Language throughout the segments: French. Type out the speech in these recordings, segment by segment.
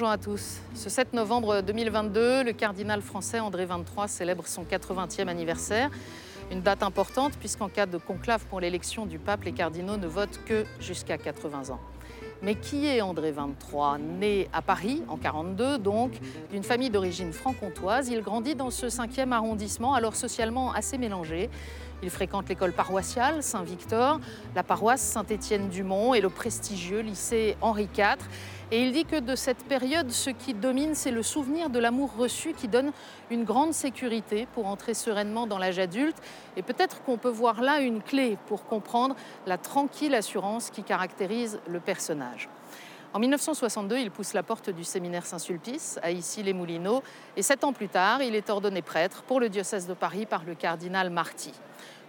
bonjour à tous. Ce 7 novembre 2022, le cardinal français André XXIII célèbre son 80e anniversaire. Une date importante puisqu'en cas de conclave pour l'élection du pape, les cardinaux ne votent que jusqu'à 80 ans. Mais qui est André XXIII Né à Paris en 42, donc, d'une famille d'origine franc-comtoise, il grandit dans ce 5e arrondissement, alors socialement assez mélangé. Il fréquente l'école paroissiale Saint-Victor, la paroisse Saint-Étienne-du-Mont et le prestigieux lycée Henri IV. Et il dit que de cette période, ce qui domine, c'est le souvenir de l'amour reçu qui donne une grande sécurité pour entrer sereinement dans l'âge adulte. Et peut-être qu'on peut voir là une clé pour comprendre la tranquille assurance qui caractérise le personnage. En 1962, il pousse la porte du séminaire Saint-Sulpice à Issy-les-Moulineaux et sept ans plus tard, il est ordonné prêtre pour le diocèse de Paris par le cardinal Marty.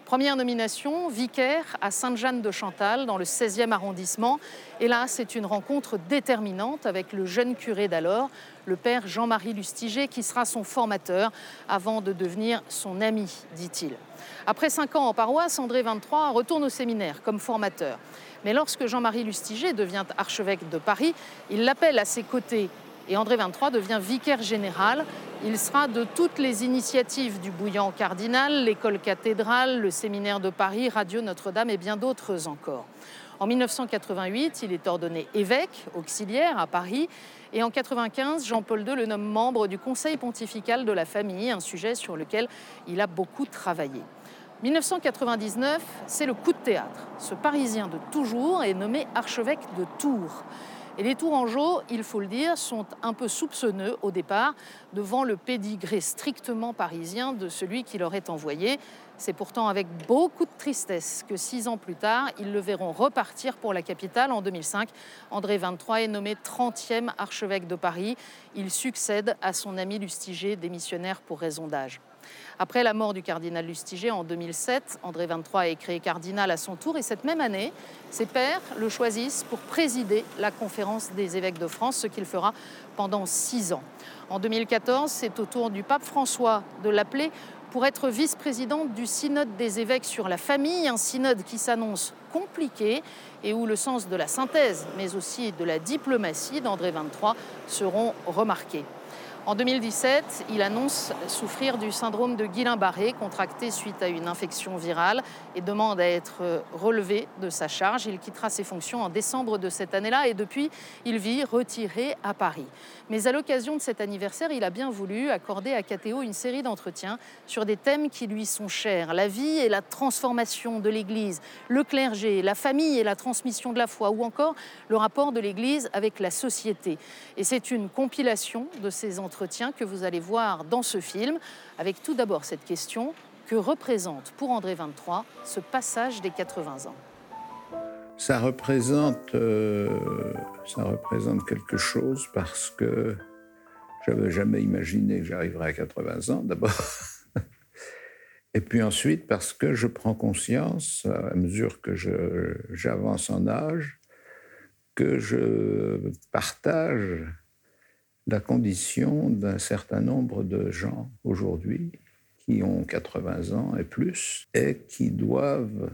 Première nomination, vicaire à Sainte-Jeanne de Chantal, dans le 16e arrondissement. Et là, c'est une rencontre déterminante avec le jeune curé d'alors, le père Jean-Marie Lustiger, qui sera son formateur avant de devenir son ami, dit-il. Après cinq ans en paroisse, André XXIII retourne au séminaire comme formateur. Mais lorsque Jean-Marie Lustiger devient archevêque de Paris, il l'appelle à ses côtés et André XXIII devient vicaire général. Il sera de toutes les initiatives du bouillant cardinal, l'école cathédrale, le séminaire de Paris, Radio Notre-Dame et bien d'autres encore. En 1988, il est ordonné évêque auxiliaire à Paris et en 1995, Jean-Paul II le nomme membre du Conseil pontifical de la famille, un sujet sur lequel il a beaucoup travaillé. 1999, c'est le coup de théâtre. Ce Parisien de toujours est nommé archevêque de Tours. Et les Tourangeaux, il faut le dire, sont un peu soupçonneux au départ devant le pédigré strictement parisien de celui qui leur est envoyé. C'est pourtant avec beaucoup de tristesse que six ans plus tard, ils le verront repartir pour la capitale en 2005. André XXIII est nommé 30e archevêque de Paris. Il succède à son ami Lustiger, démissionnaire pour raison d'âge. Après la mort du cardinal Lustiger en 2007, André XXIII est créé cardinal à son tour et cette même année, ses pères le choisissent pour présider la conférence des évêques de France, ce qu'il fera pendant six ans. En 2014, c'est au tour du pape François de l'appeler pour être vice-président du synode des évêques sur la famille, un synode qui s'annonce compliqué et où le sens de la synthèse, mais aussi de la diplomatie d'André XXIII seront remarqués. En 2017, il annonce souffrir du syndrome de Guillain-Barré, contracté suite à une infection virale, et demande à être relevé de sa charge. Il quittera ses fonctions en décembre de cette année-là, et depuis, il vit retiré à Paris. Mais à l'occasion de cet anniversaire, il a bien voulu accorder à Catéo une série d'entretiens sur des thèmes qui lui sont chers la vie et la transformation de l'Église, le clergé, la famille et la transmission de la foi, ou encore le rapport de l'Église avec la société. Et c'est une compilation de ces entretiens que vous allez voir dans ce film, avec tout d'abord cette question que représente pour André 23 ce passage des 80 ans? Ça représente, euh, ça représente quelque chose parce que j'avais jamais imaginé que j'arriverais à 80 ans d'abord. Et puis ensuite parce que je prends conscience, à mesure que j'avance en âge, que je partage la condition d'un certain nombre de gens aujourd'hui qui ont 80 ans et plus et qui doivent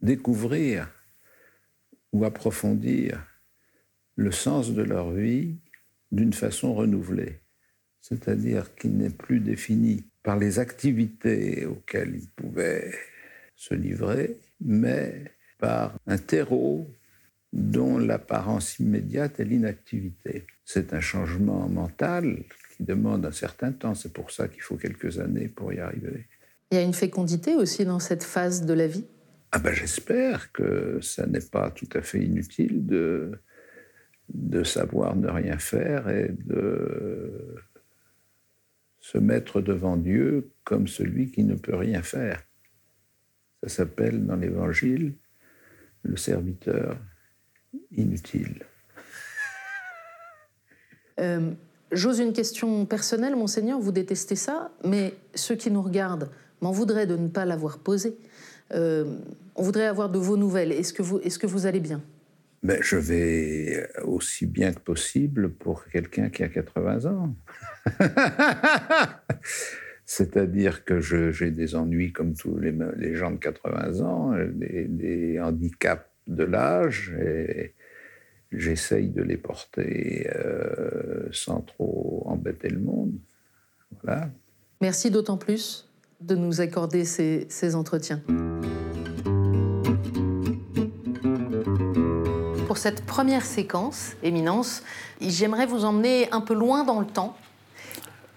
découvrir ou approfondir le sens de leur vie d'une façon renouvelée, c'est-à-dire qu'il n'est plus défini par les activités auxquelles ils pouvaient se livrer, mais par un terreau dont l'apparence immédiate est l'inactivité. C'est un changement mental qui demande un certain temps. C'est pour ça qu'il faut quelques années pour y arriver. Il y a une fécondité aussi dans cette phase de la vie? Ah ben, J'espère que ça n'est pas tout à fait inutile de, de savoir ne rien faire et de se mettre devant Dieu comme celui qui ne peut rien faire. Ça s'appelle dans l'Évangile le serviteur inutile. Euh, j'ose une question personnelle, monseigneur, vous détestez ça, mais ceux qui nous regardent m'en voudraient de ne pas l'avoir posé. Euh, on voudrait avoir de vos nouvelles. Est-ce que vous, est que vous allez bien? Ben, Je vais aussi bien que possible pour quelqu'un qui a 80 ans. C'est-à-dire que j'ai des ennuis comme tous les, gens de 80 ans, des, des handicaps de l'âge, et j'essaye de les porter euh, sans trop embêter le monde. Voilà. Merci d'autant plus de nous accorder ces, ces entretiens. Pour cette première séquence, Éminence, j'aimerais vous emmener un peu loin dans le temps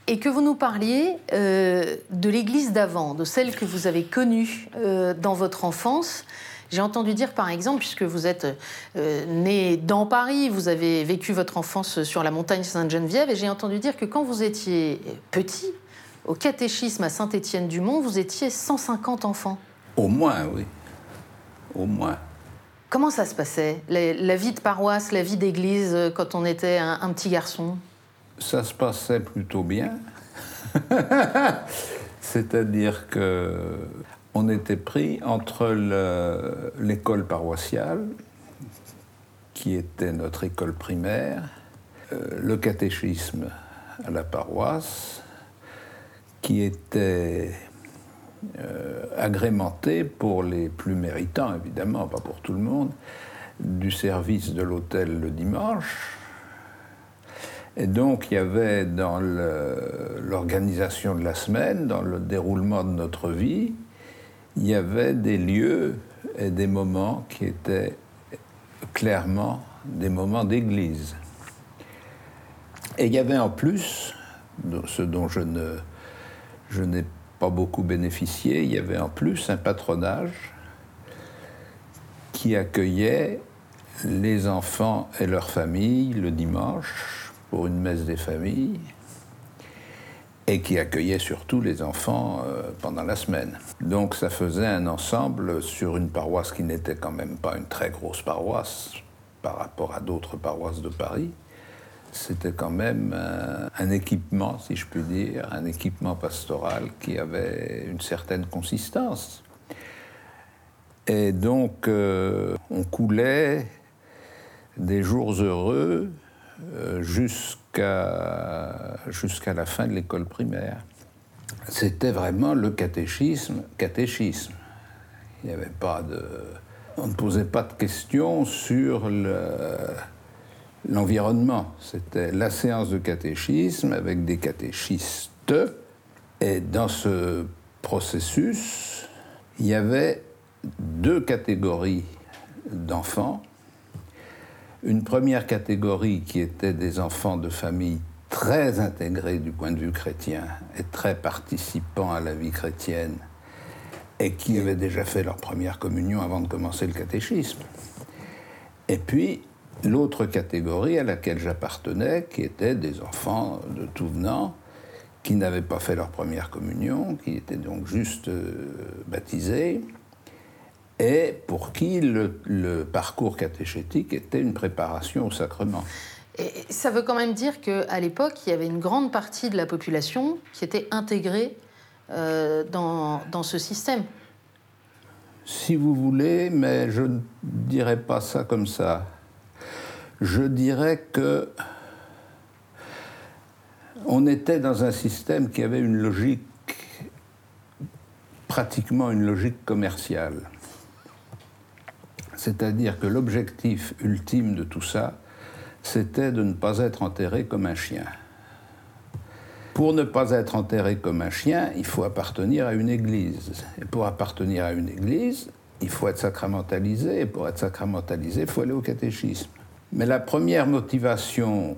et que vous nous parliez euh, de l'église d'avant, de celle que vous avez connue euh, dans votre enfance. J'ai entendu dire, par exemple, puisque vous êtes euh, né dans Paris, vous avez vécu votre enfance sur la montagne Sainte-Geneviève, et j'ai entendu dire que quand vous étiez petit, au catéchisme à Saint-Étienne-du-Mont, vous étiez 150 enfants. Au moins, oui. Au moins. Comment ça se passait, la, vie de paroisse, la vie d'église, euh, quand on était un, petit garçon? Ça se passait plutôt bien. C'est-à-dire que on était pris entre l'école paroissiale, qui était notre école primaire, euh, le catéchisme à la paroisse, qui était euh, agrémenté pour les plus méritants, évidemment, pas pour tout le monde, du service de l'hôtel le dimanche. Et donc il y avait dans l'organisation de la semaine, dans le déroulement de notre vie, il y avait des lieux et des moments qui étaient clairement des moments d'église. Et il y avait en plus, ce dont je ne je n'ai pas beaucoup bénéficié, il y avait en plus un patronage qui accueillait les enfants et leurs familles le dimanche pour une messe des familles et qui accueillait surtout les enfants euh, pendant la semaine. Donc ça faisait un ensemble sur une paroisse qui n'était quand même pas une très grosse paroisse par rapport à d'autres paroisses de Paris. C'était quand même euh, un, équipement, si je puis dire, un équipement pastoral qui avait une certaine consistance. Et donc euh, on coulait des jours heureux jusqu'à jusqu'à la fin de l'école primaire. C'était vraiment le catéchisme, catéchisme. Il n'y avait pas de, on ne posait pas de questions sur l'environnement. C'était la séance de catéchisme avec des catéchistes. Et dans ce processus, il y avait deux catégories d'enfants une première catégorie qui était des enfants de familles très intégrés du point de vue chrétien et très participants à la vie chrétienne et qui avaient déjà fait leur première communion avant de commencer le catéchisme. Et puis l'autre catégorie à laquelle j'appartenais, qui était des enfants de tout venant, qui n'avaient pas fait leur première communion, qui étaient donc juste euh, baptisés, et pour qui le, parcours catéchétique était une préparation au sacrement. Et ça veut quand même dire qu'à l'époque, il y avait une grande partie de la population qui était intégrée euh, dans, dans, ce système. Si vous voulez, mais je ne dirais pas ça comme ça. Je dirais que on était dans un système qui avait une logique, pratiquement une logique commerciale. C'est-à-dire que l'objectif ultime de tout ça, c'était de ne pas être enterré comme un chien. Pour ne pas être enterré comme un chien, il faut appartenir à une église. Et pour appartenir à une église, il faut être sacramentalisé. Et pour être sacramentalisé, il faut aller au catéchisme. Mais la première motivation,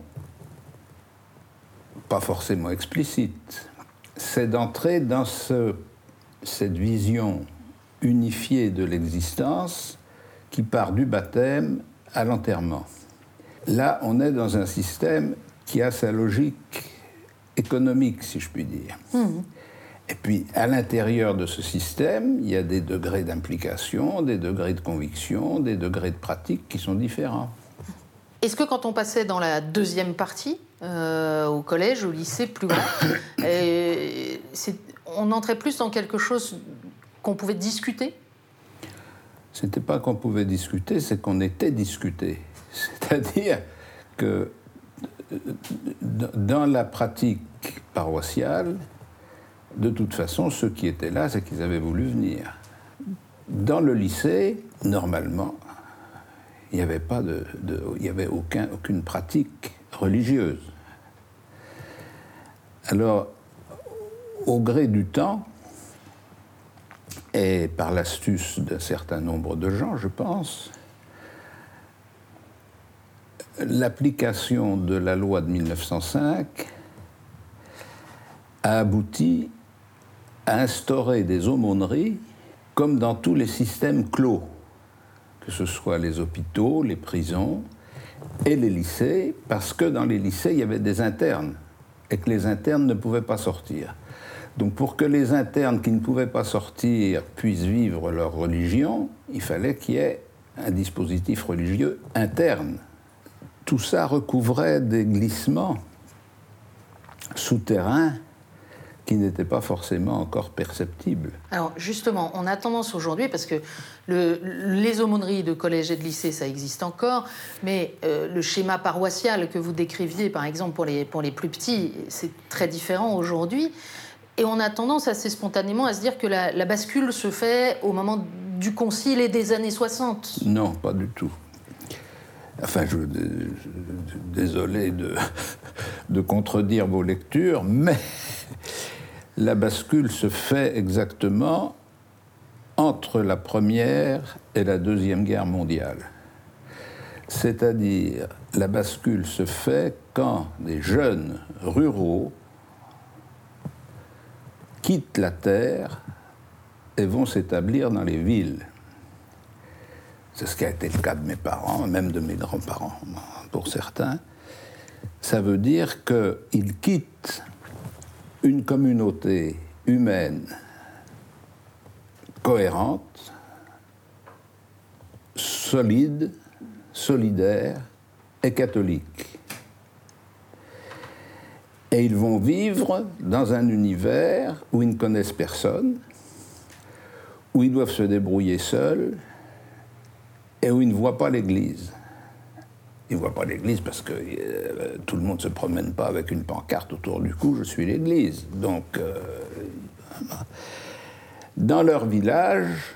pas forcément explicite, c'est d'entrer dans cette vision unifiée de l'existence qui part du baptême à l'enterrement. Là, on est dans un système qui a sa logique économique, si je puis dire. Mmh. Et puis, à l'intérieur de ce système, il y a des degrés d'implication, des degrés de conviction, des degrés de pratique qui sont différents. Est-ce que quand on passait dans la deuxième partie, euh, au collège, au lycée plus grand, on entrait plus dans quelque chose qu'on pouvait discuter? N'était pas qu'on pouvait discuter, c'est qu'on était discuté. C'est-à-dire que dans la pratique paroissiale, de toute façon, ceux qui étaient là, c'est qu'ils avaient voulu venir. Dans le lycée, normalement, Il n'y avait, pas de, il y avait aucun, aucune pratique religieuse. Alors, au gré du temps, et par l'astuce d'un certain nombre de gens, je pense, l'application de la loi de 1905 a abouti à instaurer des aumôneries comme dans tous les systèmes clos, que ce soit les hôpitaux, les prisons et les lycées, parce que dans les lycées, il y avait des internes et que les internes ne pouvaient pas sortir. Donc pour que les internes qui ne pouvaient pas sortir puissent vivre leur religion, il fallait qu'il y ait un dispositif religieux interne. Tout ça recouvrait des glissements souterrains qui n'étaient pas forcément encore perceptibles. Alors justement, on a tendance aujourd'hui, parce que les aumôneries de collège et de lycée, ça existe encore, mais euh, le schéma paroissial que vous décriviez, par exemple, pour les, pour les plus petits, c'est très différent aujourd'hui. Et on a tendance assez spontanément à se dire que la, bascule se fait au moment du concile et des années 60. Non, pas du tout. Enfin, je, désolé de, de contredire vos lectures, mais la bascule se fait exactement entre la Première et la Deuxième Guerre mondiale. C'est-à-dire, la bascule se fait quand des jeunes ruraux quittent la terre et vont s'établir dans les villes. C'est ce qui a été le cas de mes parents, même de mes grands-parents, pour certains. Ça veut dire qu'ils quittent une communauté humaine cohérente, solide, solidaire et catholique. Et ils vont vivre dans un univers où ils ne connaissent personne, où ils doivent se débrouiller seuls et où ils ne voient pas l'Église. Ils ne voient pas l'église parce que euh, tout le monde ne se promène pas avec une pancarte autour du cou, je suis l'église. Donc, euh, dans leur village,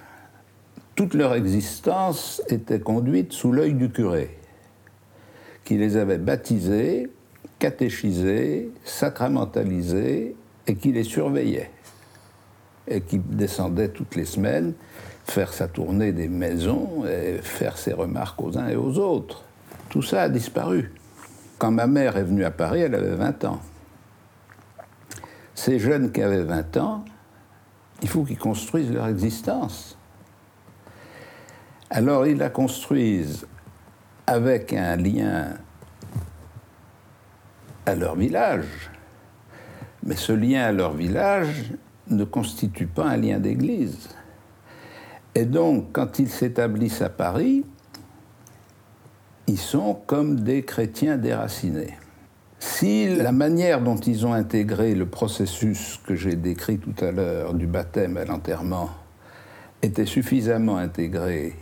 toute leur existence était conduite sous l'œil du curé, qui les avait baptisés, catéchisés, sacramentalisés, et qui les surveillait, et qui descendait toutes les semaines faire sa tournée des maisons et faire ses remarques aux uns et aux autres. Tout ça a disparu. Quand ma mère est venue à Paris, elle avait 20 ans. Ces jeunes qui avaient 20 ans, il faut qu'ils construisent leur existence. Alors ils la construisent avec un lien à leur village. Mais ce lien à leur village ne constitue pas un lien d'église. Et donc, quand ils s'établissent à Paris, ils sont comme des chrétiens déracinés. Si la manière dont ils ont intégré le processus que j'ai décrit tout à l'heure, du baptême à l'enterrement, était suffisamment intégrée,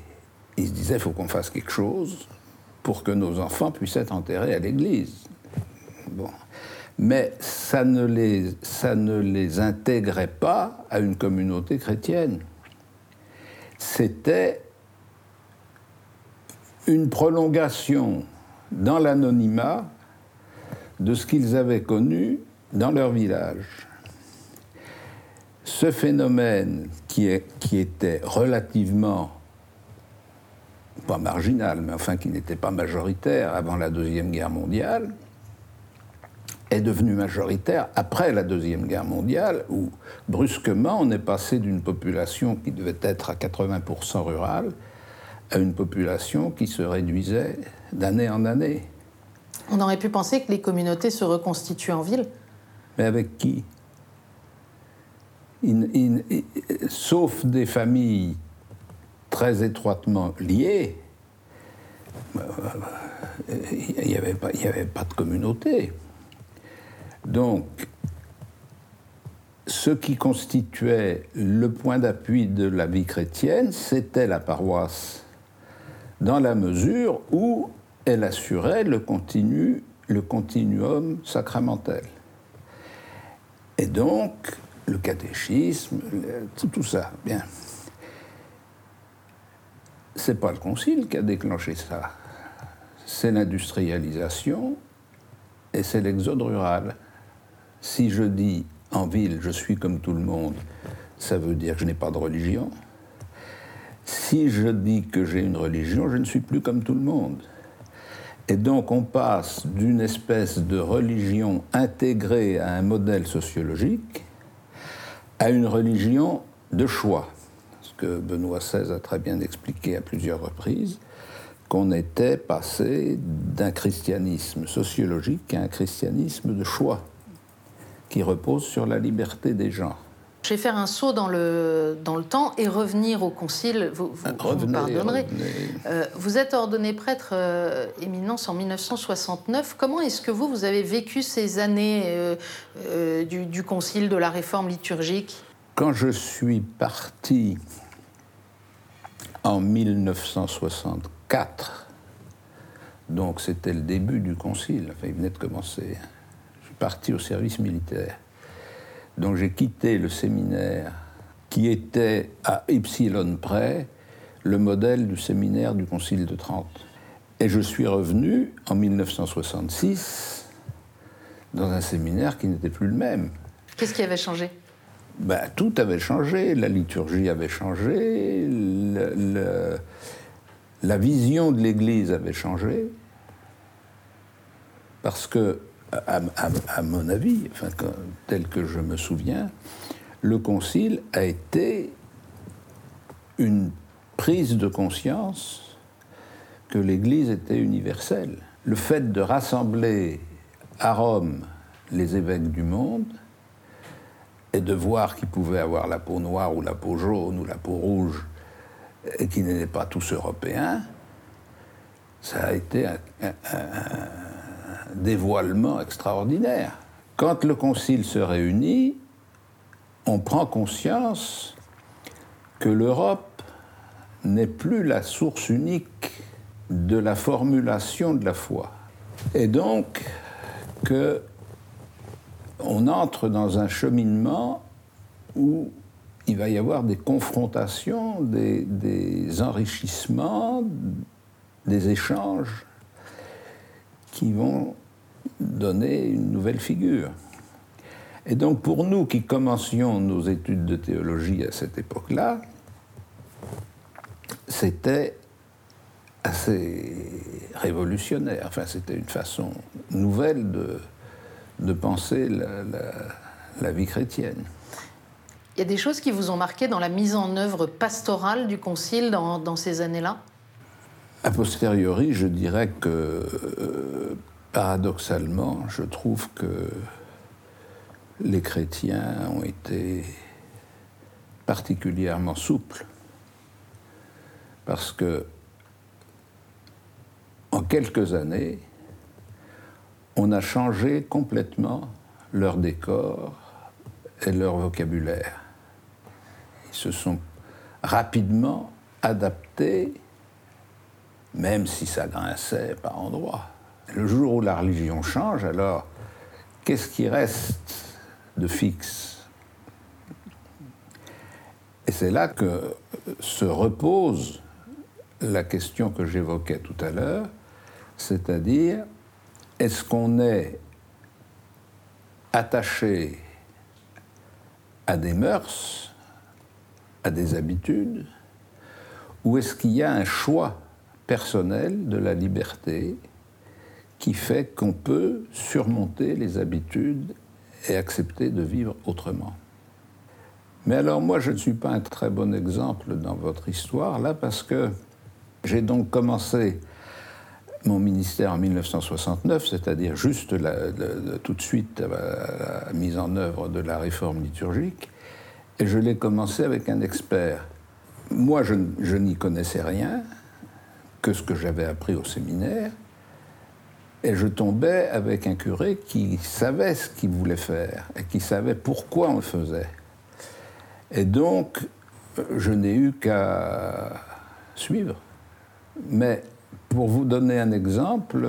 ils se disaient il faut qu'on fasse quelque chose pour que nos enfants puissent être enterrés à l'église. Mais ça ne, les, intégrait pas à une communauté chrétienne. C'était une prolongation dans l'anonymat de ce qu'ils avaient connu dans leur village. Ce phénomène qui était relativement, pas marginal, mais enfin qui n'était pas majoritaire avant la Deuxième Guerre mondiale, est devenu majoritaire après la Deuxième Guerre mondiale, où brusquement on est passé d'une population qui devait être à 80% rurale à une population qui se réduisait d'année en année. On aurait pu penser que les communautés se reconstituent en ville. Mais avec qui? Sauf des familles très étroitement liées, il n'y avait, avait, pas de communauté. Donc, ce qui constituait le point d'appui de la vie chrétienne, c'était la paroisse dans la mesure où elle assurait le, continu, le continuum sacramentel. Et donc, le catéchisme, tout ça, bien. c'est pas le concile qui a déclenché ça. C'est l'industrialisation et c'est l'exode rural. Si je dis en ville, je suis comme tout le monde, ça veut dire que je n'ai pas de religion. Si je dis que j'ai une religion, je ne suis plus comme tout le monde. Et donc on passe d'une espèce de religion intégrée à un modèle sociologique à une religion de choix. Ce que Benoît XVI a très bien expliqué à plusieurs reprises, qu'on était passé d'un christianisme sociologique à un christianisme de choix, qui repose sur la liberté des gens. Je vais faire un saut dans le, dans le temps et revenir au concile. Vous, vous, pardonnerez. Euh, vous êtes ordonné prêtre euh, éminence en 1969. Comment est-ce que vous, vous avez vécu ces années euh, du, du, concile, de la réforme liturgique? Quand je suis parti en 1964, donc c'était le début du concile, enfin il venait de commencer, suis parti au service militaire. Donc j'ai quitté le séminaire qui était à Epsilon près le modèle du séminaire du Concile de Trente. Et je suis revenu en 1966 dans un séminaire qui n'était plus le même. Qu'est-ce qui avait changé? Ben, Tout avait changé, la liturgie avait changé, la vision de l'Église avait changé, parce que à, mon avis, enfin, tel que je me souviens, le Concile a été une prise de conscience que l'Église était universelle. Le fait de rassembler à Rome les évêques du monde et de voir qu'ils pouvaient avoir la peau noire ou la peau jaune ou la peau rouge et qu'ils n'étaient pas tous européens, ça a été un dévoilement extraordinaire. Quand le Concile se réunit, on prend conscience que l'Europe n'est plus la source unique de la formulation de la foi. Et donc que on entre dans un cheminement où il va y avoir des confrontations, des, des enrichissements, des échanges qui vont donner une nouvelle figure. Et donc pour nous qui commencions nos études de théologie à cette époque-là, c'était assez révolutionnaire. Enfin, c'était une façon nouvelle de, de penser la, la, vie chrétienne. Il y a des choses qui vous ont marqué dans la mise en œuvre pastorale du Concile dans, dans ces années-là? A posteriori, je dirais que euh, paradoxalement, je trouve que les chrétiens ont été particulièrement souples parce que en quelques années, on a changé complètement leur décor et leur vocabulaire. Ils se sont rapidement adaptés, même si ça grinçait par endroits le jour où la religion change, alors qu'est-ce qui reste de fixe? Et c'est là que se repose la question que j'évoquais tout à l'heure, c'est-à-dire est-ce qu'on est attaché à des mœurs, à des habitudes, ou est-ce qu'il y a un choix personnel de la liberté qui fait qu'on peut surmonter les habitudes et accepter de vivre autrement. Mais alors moi, je ne suis pas un très bon exemple dans votre histoire, là, parce que j'ai donc commencé mon ministère en 1969, c'est-à-dire juste tout de suite la mise en œuvre de la réforme liturgique, et je l'ai commencé avec un expert. Moi, je n'y connaissais rien que ce que j'avais appris au séminaire, et je tombais avec un curé qui savait ce qu'il voulait faire et qui savait pourquoi on le faisait. Et donc, je n'ai eu qu'à suivre. Mais pour vous donner un exemple,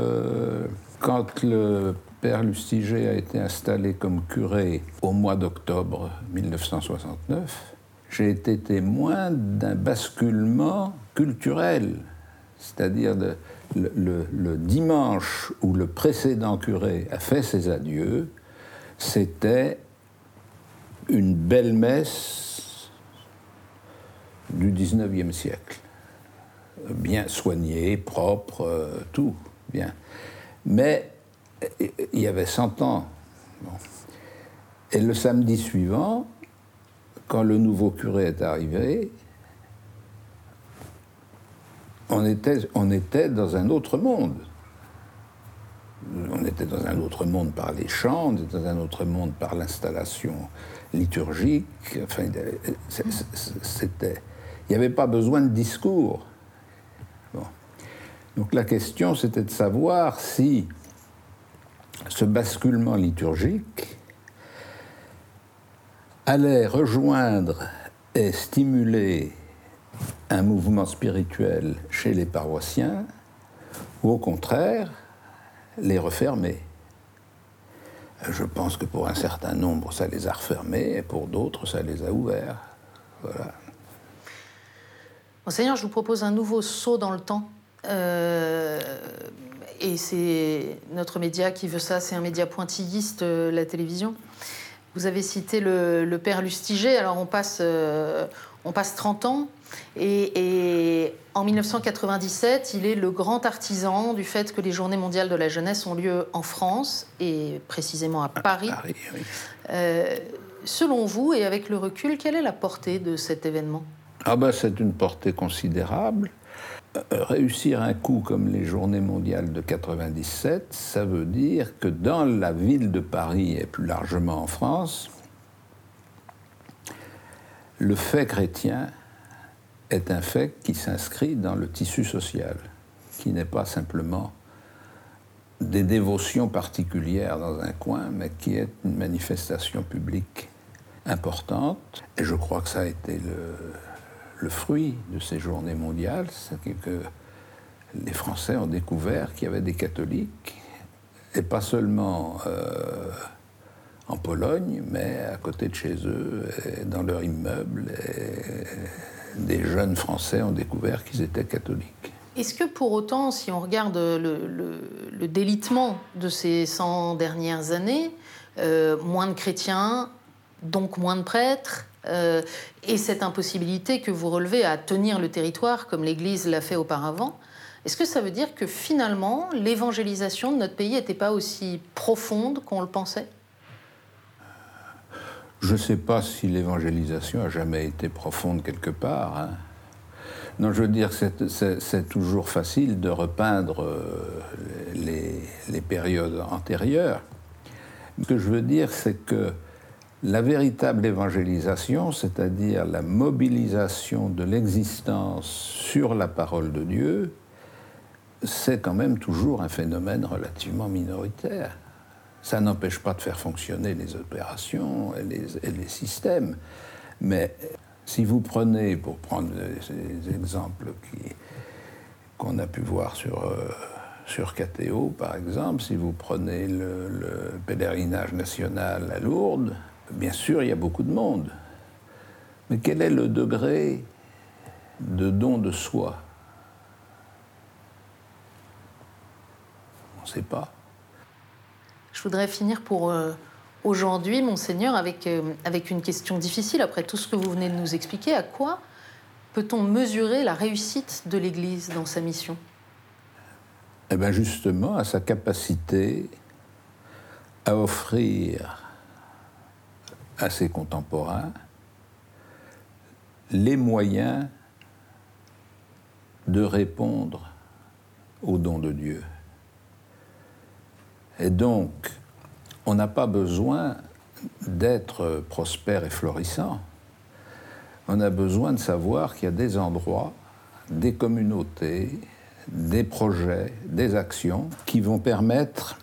quand le père Lustiger a été installé comme curé au mois d'octobre 1969, j'ai été témoin d'un basculement culturel, c'est-à-dire le, dimanche où le précédent curé a fait ses adieux, c'était une belle messe du 19e siècle, bien soignée, propre, euh, tout, bien. Mais il y avait 100 ans. Et le samedi suivant, quand le nouveau curé est arrivé, on était, dans un autre monde. On était dans un autre monde par les chants, on était dans un autre monde par l'installation liturgique. Enfin, c'était, il n'y avait pas besoin de discours. Donc la question, c'était de savoir si ce basculement liturgique allait rejoindre et stimuler un mouvement spirituel chez les paroissiens, ou au contraire, les refermer. Je pense que pour un certain nombre, ça les a refermés, et pour d'autres, ça les a ouverts. Voilà. Monseigneur, je vous propose un nouveau saut dans le temps. Euh, et c'est notre média qui veut ça, c'est un média pointilliste, euh, la télévision. Vous avez cité le, père Lustiger, alors on passe, euh, on passe 30 ans, et, en 1997, il est le grand artisan du fait que les Journées mondiales de la jeunesse ont lieu en France, et précisément à Paris. Euh, selon vous, et avec le recul, quelle est la portée de cet événement? Ah ben, C'est une portée considérable. Euh, réussir un coup comme les Journées mondiales de 97, ça veut dire que dans la ville de Paris et plus largement en France, le fait chrétien est un fait qui s'inscrit dans le tissu social, qui n'est pas simplement des dévotions particulières dans un coin, mais qui est une manifestation publique importante. Et je crois que ça a été le, fruit de ces journées mondiales, c'est que les Français ont découvert qu'il y avait des catholiques, et pas seulement euh, en Pologne, mais à côté de chez eux, dans leur immeuble. des jeunes Français ont découvert qu'ils étaient catholiques. Est-ce que pour autant, si on regarde le, délitement de ces 100 dernières années, euh, moins de chrétiens, donc moins de prêtres, euh, et cette impossibilité que vous relevez à tenir le territoire comme l'Église l'a fait auparavant, est-ce que ça veut dire que finalement l'évangélisation de notre pays n'était pas aussi profonde qu'on le pensait? Je ne sais pas si l'évangélisation a jamais été profonde quelque part. Hein. Non, je veux dire, c'est toujours facile de repeindre euh, les périodes antérieures. Ce que je veux dire, c'est que la véritable évangélisation, c'est-à-dire la mobilisation de l'existence sur la parole de Dieu, c'est quand même toujours un phénomène relativement minoritaire. Ça n'empêche pas de faire fonctionner les opérations et les, systèmes. Mais si vous prenez, pour prendre les exemples qu'on a pu voir sur, euh, sur KTO, par exemple, si vous prenez le pèlerinage national à Lourdes, Bien sûr, il y a beaucoup de monde. Mais quel est le degré de don de soi? On ne sait pas. Je voudrais finir pour euh, aujourd'hui, monseigneur, avec, euh, avec une question difficile. Après tout ce que vous venez de nous expliquer, à quoi peut-on mesurer la réussite de l'Église dans sa mission? Eh bien justement, à sa capacité à offrir à ses contemporains les moyens de répondre au don de Dieu. Et donc, on n'a pas besoin d'être prospère et florissant. On a besoin de savoir qu'il y a des endroits, des communautés, des projets, des actions qui vont permettre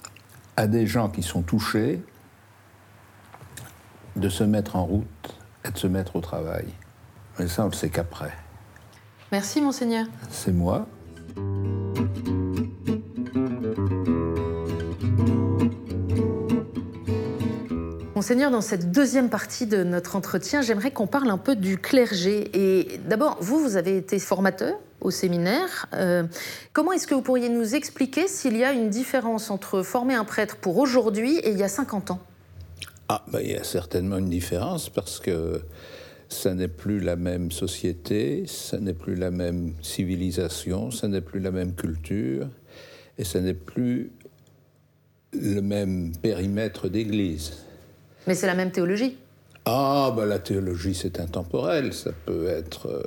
à des gens qui sont touchés de se mettre en route et de se mettre au travail. Mais ça, on le sait qu'après. Merci, monseigneur. C'est moi. Monseigneur, dans cette deuxième partie de notre entretien, j'aimerais qu'on parle un peu du clergé. Et d'abord, vous, vous avez été formateur au séminaire. Euh, comment est-ce que vous pourriez nous expliquer s'il y a une différence entre former un prêtre pour aujourd'hui et il y a 50 ans? Ah, ben, il y a certainement une différence parce que ça n'est plus la même société, ça n'est plus la même civilisation, ça n'est plus la même culture et ça n'est plus le même périmètre d'église. Mais c'est la même théologie. Ah, ben la théologie, c'est intemporel. Ça peut être euh,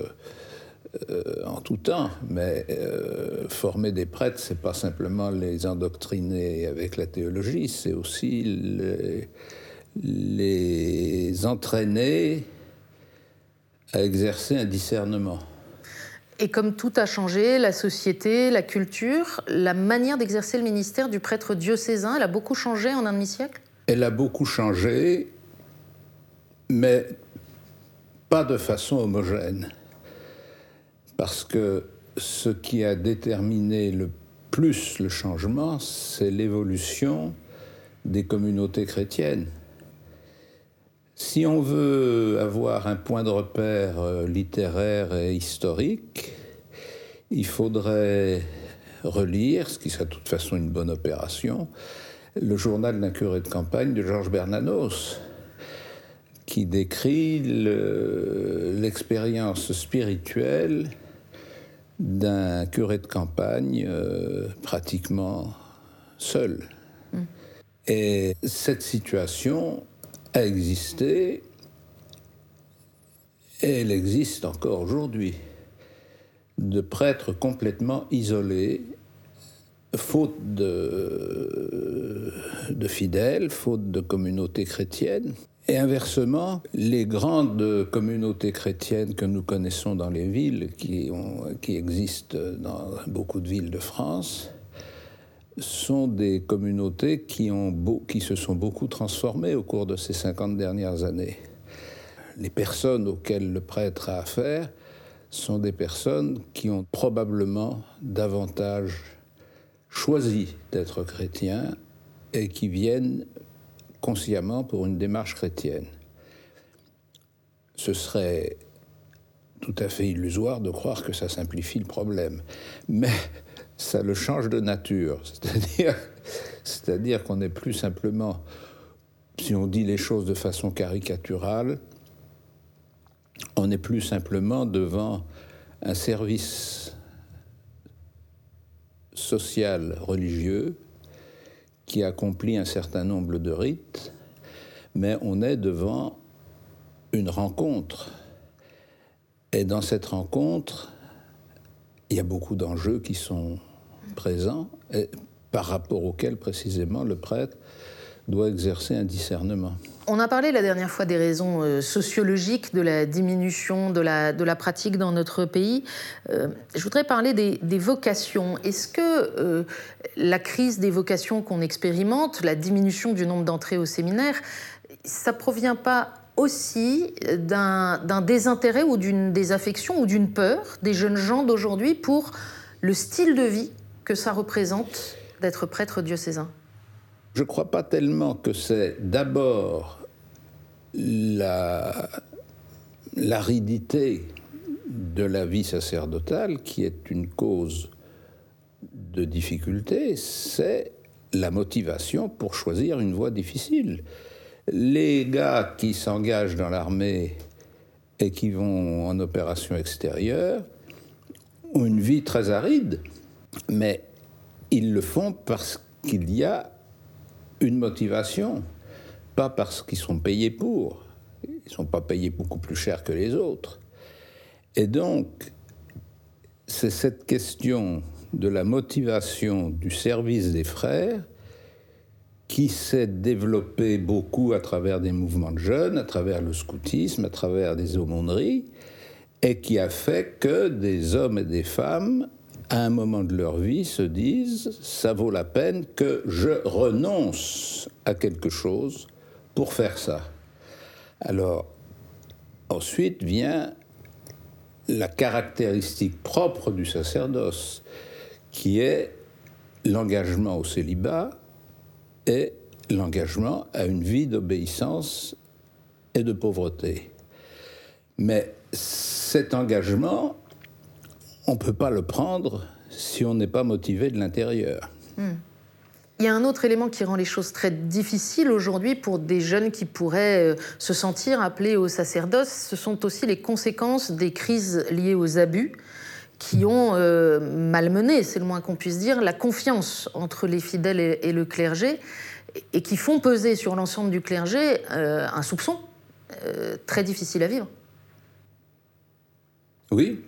euh, en tout temps. Mais euh, former des prêtres, c'est pas simplement les endoctriner avec la théologie, c'est aussi les, les entraîner à exercer un discernement. Et comme tout a changé, la société, la culture, la manière d'exercer le ministère du prêtre diocésain, elle a beaucoup changé en un demi-siècle? Elle a beaucoup changé, mais pas de façon homogène. Parce que ce qui a déterminé le plus le changement, c'est l'évolution des communautés chrétiennes. Si on veut avoir un point de repère euh, littéraire et historique, il faudrait relire, ce qui serait de toute façon une bonne opération, le journal d'un curé de campagne de Georges Bernanos, qui décrit l'expérience spirituelle d'un curé de campagne euh, pratiquement seul. Mm. Et cette situation a existé et elle existe encore aujourd'hui. De prêtres complètement isolés, faute de, fidèles, faute de communautés chrétiennes. Et inversement, les grandes communautés chrétiennes que nous connaissons dans les villes, qui, existent dans beaucoup de villes de France, sont des communautés qui se sont beaucoup transformées au cours de ces 50 dernières années. Les personnes auxquelles le prêtre a affaire sont des personnes qui ont probablement davantage choisi d'être chrétiens et qui viennent consciemment pour une démarche chrétienne. Ce serait tout à fait illusoire de croire que ça simplifie le problème. Mais ça le change de nature. C'est-à-dire, c'est-à-dire qu'on n'est plus simplement, si on dit les choses de façon caricaturale, on n'est plus simplement devant un service social religieux qui accomplit un certain nombre de rites, mais on est devant une rencontre. Et dans cette rencontre, il y a beaucoup d'enjeux qui sont présents, et par rapport auxquels précisément le prêtre doit exercer un discernement. On a parlé la dernière fois des raisons euh, sociologiques de la diminution de la, pratique dans notre pays. Euh, je voudrais parler des, vocations. Est-ce que euh, la crise des vocations qu'on expérimente, la diminution du nombre d'entrées au séminaire, ça provient pas aussi d'un désintérêt ou d'une désaffection ou d'une peur des jeunes gens d'aujourd'hui pour le style de vie que ça représente d'être prêtre diocésain? Je ne crois pas tellement que c'est d'abord la l'aridité de la vie sacerdotale qui est une cause de difficulté, c'est la motivation pour choisir une voie difficile. Les gars qui s'engagent dans l'armée et qui vont en opération extérieure ont une vie très aride mais ils le font parce qu'il y a une motivation, pas parce qu'ils sont payés pour. Ils ne sont pas payés beaucoup plus cher que les autres. Et donc, c'est cette question de la motivation du service des frères qui s'est développée beaucoup à travers des mouvements de jeunes, à travers le scoutisme, à travers des aumôneries, et qui a fait que des hommes et des femmes à un moment de leur vie, se disent ça vaut la peine que je renonce à quelque chose pour faire ça. Alors, ensuite vient la caractéristique propre du sacerdoce, qui est l'engagement au célibat et l'engagement à une vie d'obéissance et de pauvreté. Mais cet engagement, on ne peut pas le prendre si on n'est pas motivé de l'intérieur. Hmm. Il y a un autre élément qui rend les choses très difficiles aujourd'hui pour des jeunes qui pourraient euh, se sentir appelés au sacerdoce. Ce sont aussi les conséquences des crises liées aux abus qui ont euh, malmené, c'est le moins qu'on puisse dire, la confiance entre les fidèles et, le clergé et qui font peser sur l'ensemble du clergé euh, un soupçon très difficile à vivre. Oui,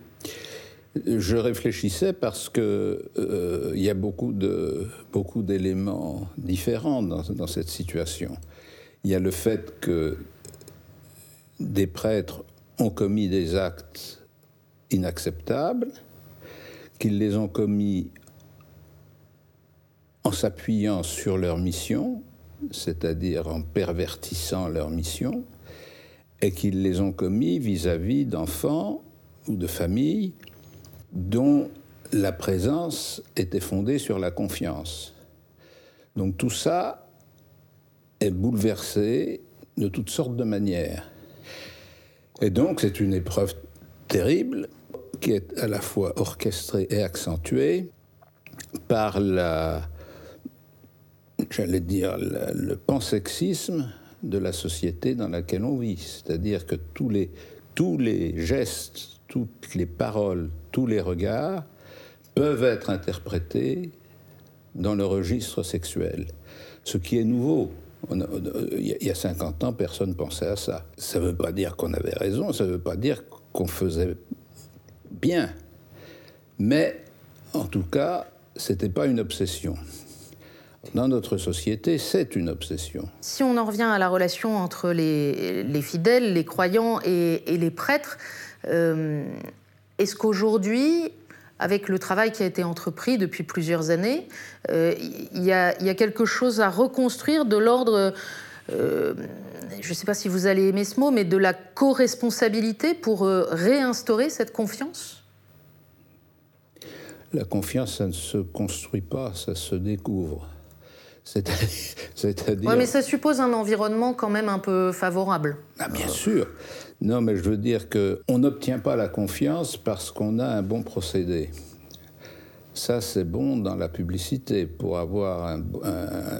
je réfléchissais parce que euh, il y a beaucoup de beaucoup d'éléments différents dans, dans, cette situation. Il y a le fait que des prêtres ont commis des actes inacceptables, qu'ils les ont commis en s'appuyant sur leur mission, c'est-à-dire en pervertissant leur mission, et qu'ils les ont commis vis-à-vis d'enfants ou de familles dont la présence était fondée sur la confiance. Donc tout ça est bouleversé de toutes sortes de manières. Et donc c'est une épreuve terrible qui est à la fois orchestrée et accentuée par la, j'allais dire, le pansexisme de la société dans laquelle on vit. C'est-à-dire que tous les, tous les gestes toutes les paroles, tous les regards peuvent être interprétés dans le registre sexuel. Ce qui est nouveau. Il y a 50 ans, personne ne pensait à ça. Ça ne veut pas dire qu'on avait raison, ça ne veut pas dire qu'on faisait bien. Mais, en tout cas, ce n'était pas une obsession. Dans notre société, c'est une obsession. Si on en revient à la relation entre les, fidèles, les croyants et les prêtres, euh, est-ce qu'aujourd'hui, avec le travail qui a été entrepris depuis plusieurs années, euh, il y, a quelque chose à reconstruire de l'ordre, euh, je ne sais pas si vous allez aimer ce mot, mais de la co-responsabilité pour réinstaurer cette confiance? La confiance, ça ne se construit pas, ça se découvre. C'est-à-dire. Oui, mais ça suppose un environnement quand même un peu favorable. Ah, bien sûr. Non, mais je veux dire qu'on n'obtient pas la confiance parce qu'on a un bon procédé. Ça, c'est bon dans la publicité. Pour avoir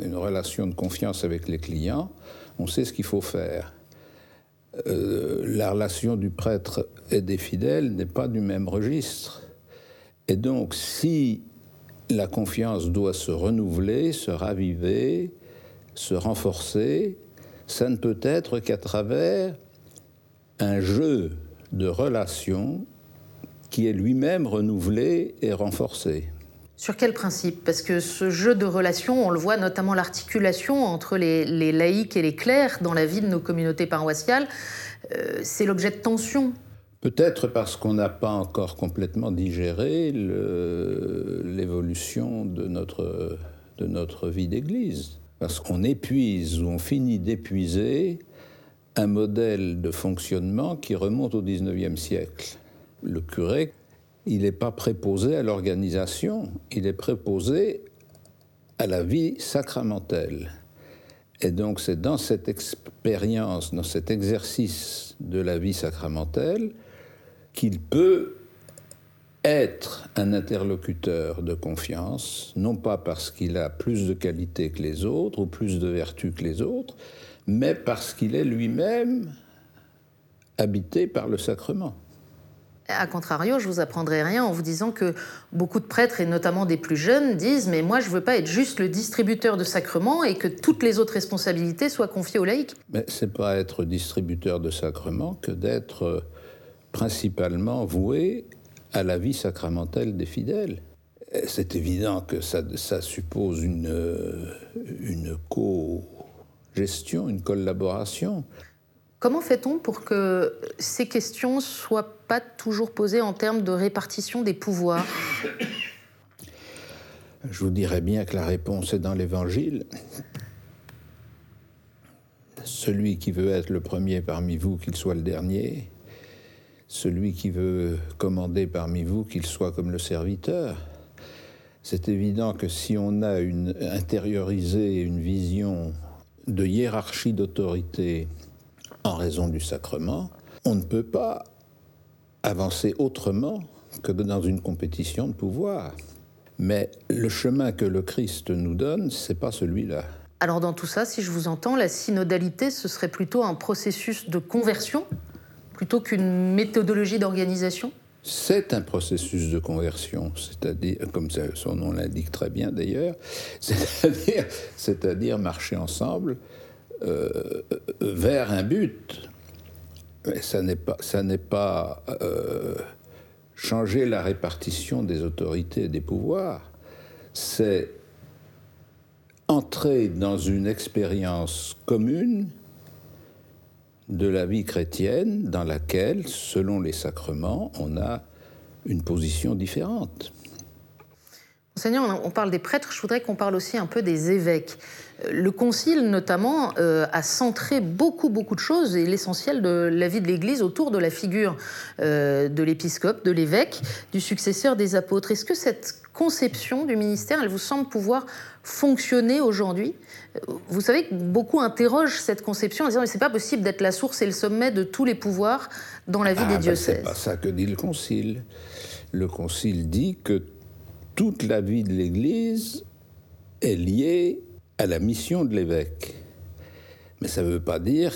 une relation de confiance avec les clients, on sait ce qu'il faut faire. Euh, la relation du prêtre et des fidèles n'est pas du même registre. Et donc, si la confiance doit se renouveler, se raviver, se renforcer, ça ne peut être qu'à travers un jeu de relations qui est lui-même renouvelé et renforcé. Sur quel principe? Parce que ce jeu de relations, on le voit notamment l'articulation entre les, laïcs et les clercs dans la vie de nos communautés paroissiales, euh, c'est l'objet de tensions. Peut-être parce qu'on n'a pas encore complètement digéré l'évolution de notre, de notre vie d'Église. Parce qu'on épuise ou on finit d'épuiser un modèle de fonctionnement qui remonte au XIXe siècle. Le curé, il n'est pas préposé à l'organisation, il est préposé à la vie sacramentelle. Et donc c'est dans cette expérience, dans cet exercice de la vie sacramentelle, qu'il peut être un interlocuteur de confiance, non pas parce qu'il a plus de qualités que les autres ou plus de vertus que les autres, mais parce qu'il est lui-même habité par le sacrement. A contrario, je vous apprendrai rien en vous disant que beaucoup de prêtres, et notamment des plus jeunes, disent Mais moi, je ne veux pas être juste le distributeur de sacrements et que toutes les autres responsabilités soient confiées aux laïcs. Mais c'est pas être distributeur de sacrements que d'être principalement voué à la vie sacramentelle des fidèles. C'est évident que ça, ça suppose une, une co-gestion, une collaboration. Comment fait-on pour que ces questions soient pas toujours posées en termes de répartition des pouvoirs? Je vous dirais bien que la réponse est dans l'Évangile. Celui qui veut être le premier parmi vous, qu'il soit le dernier celui qui veut commander parmi vous, qu'il soit comme le serviteur. C'est évident que si on a une, intériorisé une vision de hiérarchie d'autorité en raison du sacrement, on ne peut pas avancer autrement que dans une compétition de pouvoir. Mais le chemin que le Christ nous donne, c'est pas celui-là. Alors dans tout ça, si je vous entends, la synodalité, ce serait plutôt un processus de conversion plutôt qu'une méthodologie d'organisation? C'est un processus de conversion, c'est-à-dire, comme son nom l'indique très bien d'ailleurs, c'est-à-dire, marcher ensemble euh, vers un but. Mais ça n'est pas, ça n'est pas euh, changer la répartition des autorités et des pouvoirs. C'est entrer dans une expérience commune de la vie chrétienne dans laquelle, selon les sacrements, on a une position différente. Seigneur, on parle des prêtres, je voudrais qu'on parle aussi un peu des évêques. Le Concile, notamment, euh, a centré beaucoup, beaucoup de choses et l'essentiel de la vie de l'Église autour de la figure euh, de l'épiscope, de l'évêque, du successeur des apôtres. Est-ce que cette conception du ministère, elle vous semble pouvoir fonctionner aujourd'hui? Vous savez que beaucoup interrogent cette conception en disant que c'est pas possible d'être la source et le sommet de tous les pouvoirs dans la vie ah, des ben, diocèses. c'est pas ça que dit le Concile. Le Concile dit que toute la vie de l'Église est liée à la mission de l'évêque. Mais ça ne veut pas dire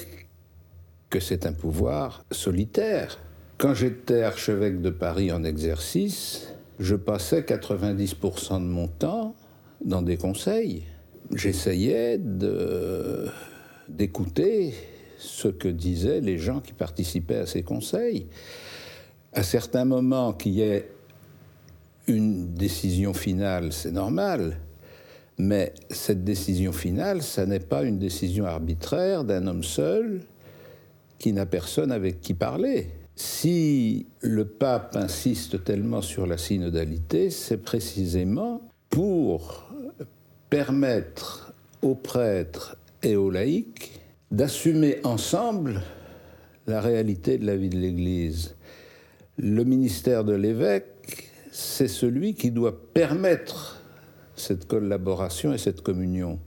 que c'est un pouvoir solitaire. Quand j'étais archevêque de Paris en exercice, je passais 90% de mon temps dans des conseils. J'essayais d'écouter ce que disaient les gens qui participaient à ces conseils. À certains moments, qu'il y ait une décision finale, c'est normal. Mais cette décision finale, ça n'est pas une décision arbitraire d'un homme seul qui n'a personne avec qui parler. Si le pape insiste tellement sur la synodalité, c'est précisément pour permettre aux prêtres et aux laïcs d'assumer ensemble la réalité de la vie de l'Église. Le ministère de l'évêque, c'est celui qui doit permettre cette collaboration et cette communion.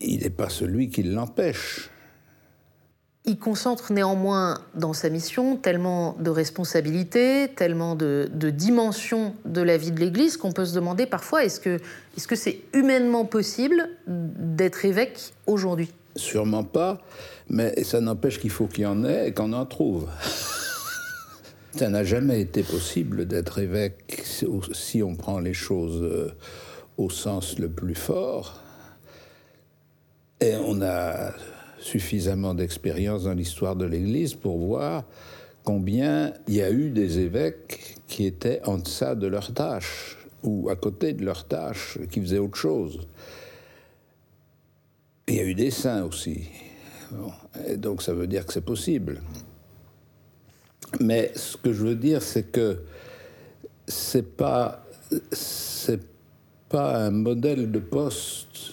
Il n'est pas celui qui l'empêche. Il concentre néanmoins dans sa mission tellement de responsabilités, tellement de, dimensions de la vie de l'Église qu'on peut se demander parfois est-ce que c'est -ce c'est humainement possible d'être évêque aujourd'hui? Sûrement pas, mais ça n'empêche qu'il faut qu'il y en ait et qu'on en trouve. ça n'a jamais été possible d'être évêque si on prend les choses euh, au sens le plus fort. Et on a suffisamment d'expérience dans l'histoire de l'Église pour voir combien il y a eu des évêques qui étaient en deçà de leur tâche ou à côté de leur tâche, qui faisaient autre chose. il y a eu des saints aussi. Donc ça veut dire que c'est possible. Mais ce que je veux dire, c'est que c'est pas pas un modèle de poste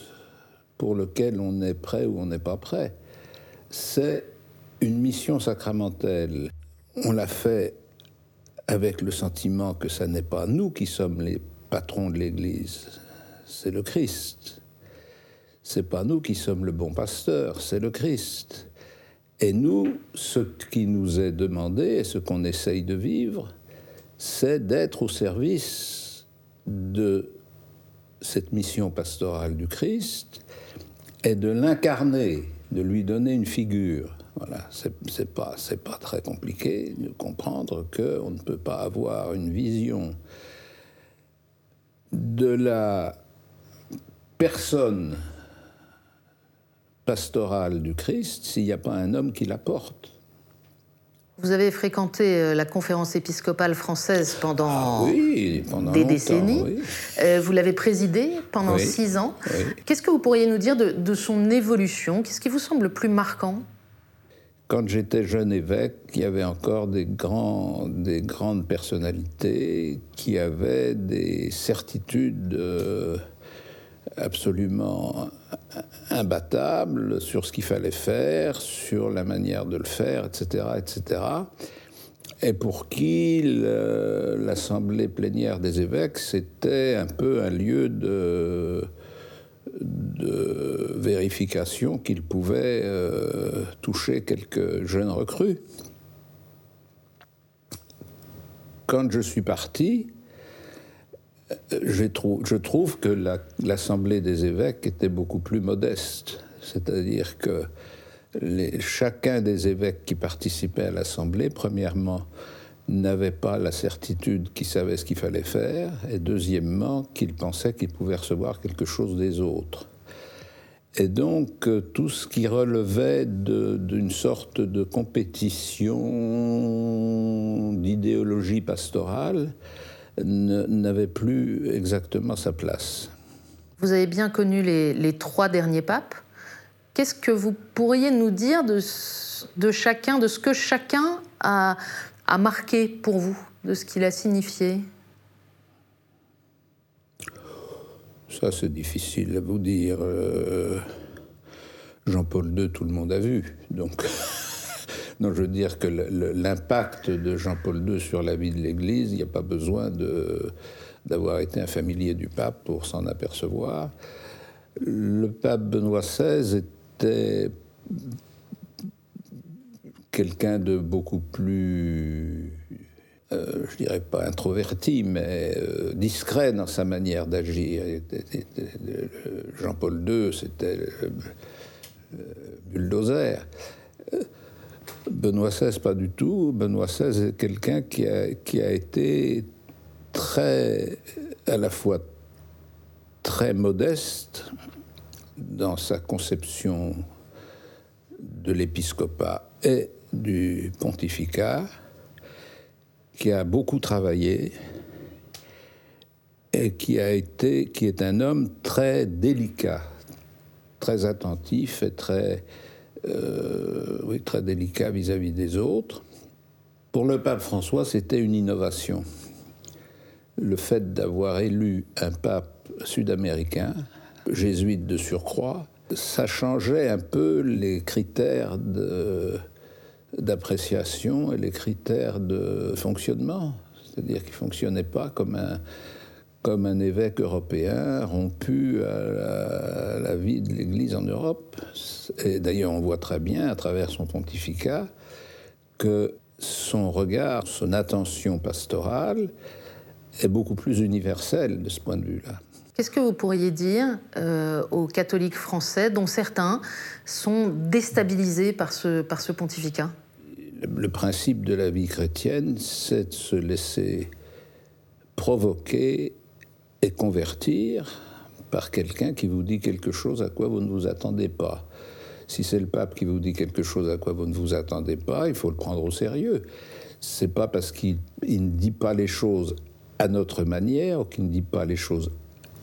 pour lequel on est prêt ou on n'est pas prêt. C'est une mission sacramentelle. On l'a fait avec le sentiment que ce n'est pas nous qui sommes les patrons de l'Église, c'est le Christ. C'est pas nous qui sommes le bon pasteur, c'est le Christ. Et nous, ce qui nous est demandé et ce qu'on essaye de vivre, c'est d'être au service de cette mission pastorale du Christ est de l'incarner, de lui donner une figure. Voilà, c'est pas, pas très compliqué de comprendre qu'on ne peut pas avoir une vision de la personne pastorale du Christ s'il n'y a pas un homme qui la porte. Vous avez fréquenté euh, la conférence épiscopale française pendant, ah oui, pendant des décennies. Euh, vous l'avez présidée pendant six ans. Qu'est-ce que vous pourriez nous dire de, son évolution? Qu'est-ce qui vous semble le plus marquant? Quand j'étais jeune évêque, il y avait encore des, grands, des grandes personnalités qui avaient des certitudes euh, absolument imbattable sur ce qu'il fallait faire, sur la manière de le faire, etc., etc. Et pour qui l'assemblée plénière des évêques, c'était un peu un lieu de, vérification qu'il pouvait euh, toucher quelques jeunes recrues. Quand je suis parti, je trouve que l'Assemblée des évêques était beaucoup plus modeste. C'est-à-dire que chacun des évêques qui participaient à l'Assemblée, premièrement, n'avait pas la certitude qu'il savait ce qu'il fallait faire, et deuxièmement, qu'il pensait qu'il pouvait recevoir quelque chose des autres. Et donc, euh, tout ce qui relevait d'une sorte de compétition d'idéologie pastorale n'avait plus exactement sa place. Vous avez bien connu les, trois derniers papes. Qu'est-ce que vous pourriez nous dire de, de chacun, de ce que chacun a, a marqué pour vous, de ce qu'il a signifié? Ça, c'est difficile à vous dire. Euh, Jean-Paul II, tout le monde a vu. Donc, je veux dire que l'impact de Jean-Paul II sur la vie de l'Église, il n'y a pas besoin d'avoir été un familier du pape pour s'en apercevoir. Le pape Benoît XVI était quelqu'un de beaucoup plus, euh, je dirais pas introverti, mais euh, discret dans sa manière d'agir. Jean-Paul II, c'était bulldozer. Benoît XVI, pas du tout. Benoît XVI est quelqu'un qui a, été très, à la fois très modeste dans sa conception de l'épiscopat et du pontificat, qui a beaucoup travaillé et qui a été, qui est un homme très délicat, très attentif et très, euh, très délicat vis-à-vis des autres. Pour le pape François, c'était une innovation. Le fait d'avoir élu un pape sud-américain, jésuite de surcroît, ça changeait un peu les critères d'appréciation et les critères de fonctionnement. C'est-à-dire qu'il ne fonctionnait pas comme un, comme un évêque européen rompu à la, vie de l'Église en Europe. Et d'ailleurs, on voit très bien à travers son pontificat que son regard, son attention pastorale est beaucoup plus universelle de ce point de vue-là. Qu'est-ce que vous pourriez dire euh, aux catholiques français, dont certains sont déstabilisés par ce, par ce pontificat? Le principe de la vie chrétienne, c'est de se laisser provoquer et convertir par quelqu'un qui vous dit quelque chose à quoi vous ne vous attendez pas. Si c'est le pape qui vous dit quelque chose à quoi vous ne vous attendez pas, il faut le prendre au sérieux. C'est pas parce qu'il ne dit pas les choses à notre manière ou qu'il ne dit pas les choses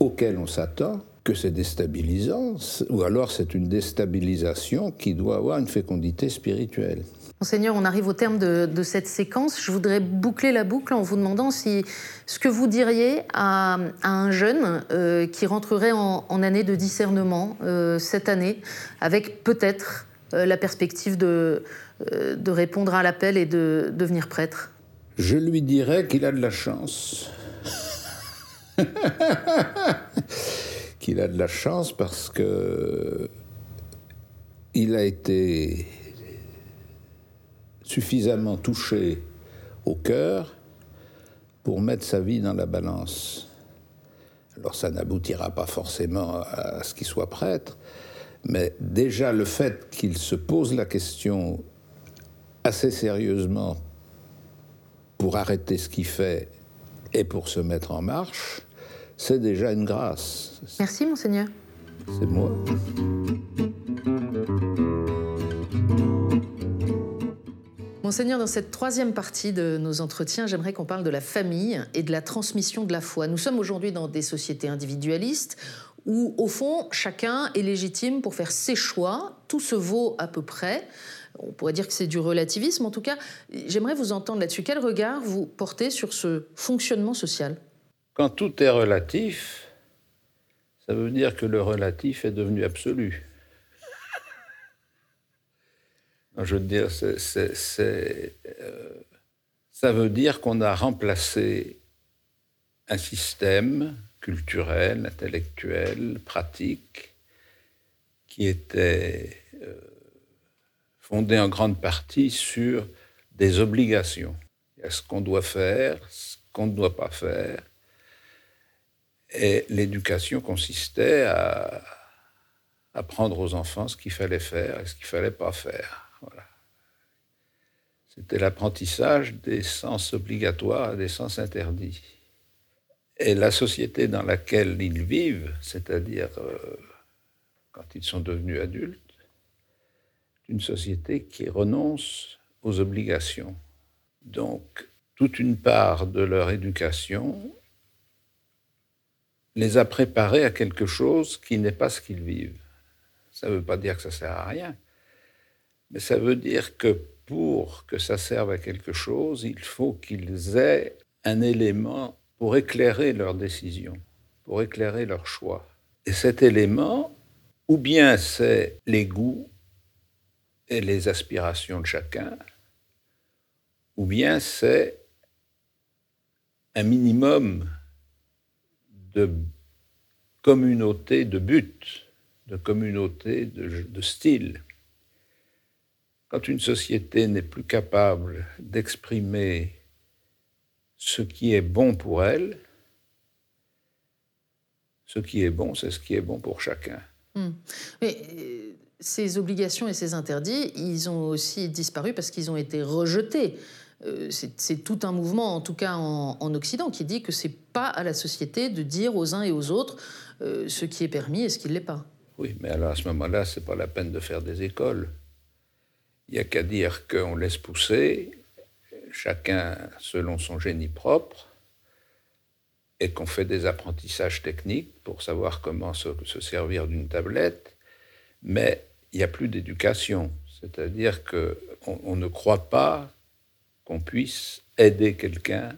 auxquelles on s'attend que c'est déstabilisant, ou alors c'est une déstabilisation qui doit avoir une fécondité spirituelle. Monseigneur, on arrive au terme de, cette séquence. Je voudrais boucler la boucle en vous demandant ce que vous diriez à, un jeune euh, qui rentrerait en, année de discernement euh, cette année, avec peut-être euh, la perspective de, de répondre à l'appel et de devenir prêtre. Je lui dirais qu'il a de la chance. qu'il a de la chance parce que il a été suffisamment touché au cœur pour mettre sa vie dans la balance. Alors ça n'aboutira pas forcément à ce qu'il soit prêtre, mais déjà le fait qu'il se pose la question assez sérieusement pour arrêter ce qu'il fait et pour se mettre en marche, c'est déjà une grâce. Merci, monseigneur. C'est moi. Monseigneur, dans cette troisième partie de nos entretiens, j'aimerais qu'on parle de la famille et de la transmission de la foi. Nous sommes aujourd'hui dans des sociétés individualistes où, au fond, chacun est légitime pour faire ses choix, tout se vaut à peu près. On pourrait dire que c'est du relativisme. En tout cas, j'aimerais vous entendre là-dessus. Quel regard vous portez sur ce fonctionnement social? Quand tout est relatif, ça veut dire que le relatif est devenu absolu. Je veux dire, euh, ça veut dire qu'on a remplacé un système culturelle, intellectuelle, pratique, qui était euh, fondée en grande partie sur des obligations. Il y a ce qu'on doit faire, ce qu'on ne doit pas faire. Et l'éducation consistait à apprendre aux enfants ce qu'il fallait faire et ce qu'il ne fallait pas faire. C'était l'apprentissage des sens obligatoires et des sens interdits. Et la société dans laquelle ils vivent, c'est-à-dire euh, quand ils sont devenus adultes, une société qui renonce aux obligations. Donc, toute une part de leur éducation les a préparés à quelque chose qui n'est pas ce qu'ils vivent. Ça ne veut pas dire que ça sert à rien, mais ça veut dire que pour que ça serve à quelque chose, il faut qu'ils aient un élément pour éclairer leurs décisions, pour éclairer leurs choix. Et cet élément, ou bien c'est les goûts et les aspirations de chacun, ou bien c'est un minimum de communauté de but, de communauté de, de style. Quand une société n'est plus capable d'exprimer ce qui est bon pour elle, ce qui est bon, c'est ce qui est bon pour chacun. Hmm. Mais euh, ces obligations et ces interdits, ils ont aussi disparu parce qu'ils ont été rejetés. Euh, c'est tout un mouvement, en tout cas en, Occident, qui dit que c'est pas à la société de dire aux uns et aux autres euh, ce qui est permis et ce qui ne l'est pas. Oui, mais alors à ce moment-là, c'est pas la peine de faire des écoles. Il n'y a qu'à dire qu'on laisse pousser, chacun selon son génie propre, et qu'on fait des apprentissages techniques pour savoir comment se, servir d'une tablette, mais il n'y a plus d'éducation. C'est-à-dire qu'on on ne croit pas qu'on puisse aider quelqu'un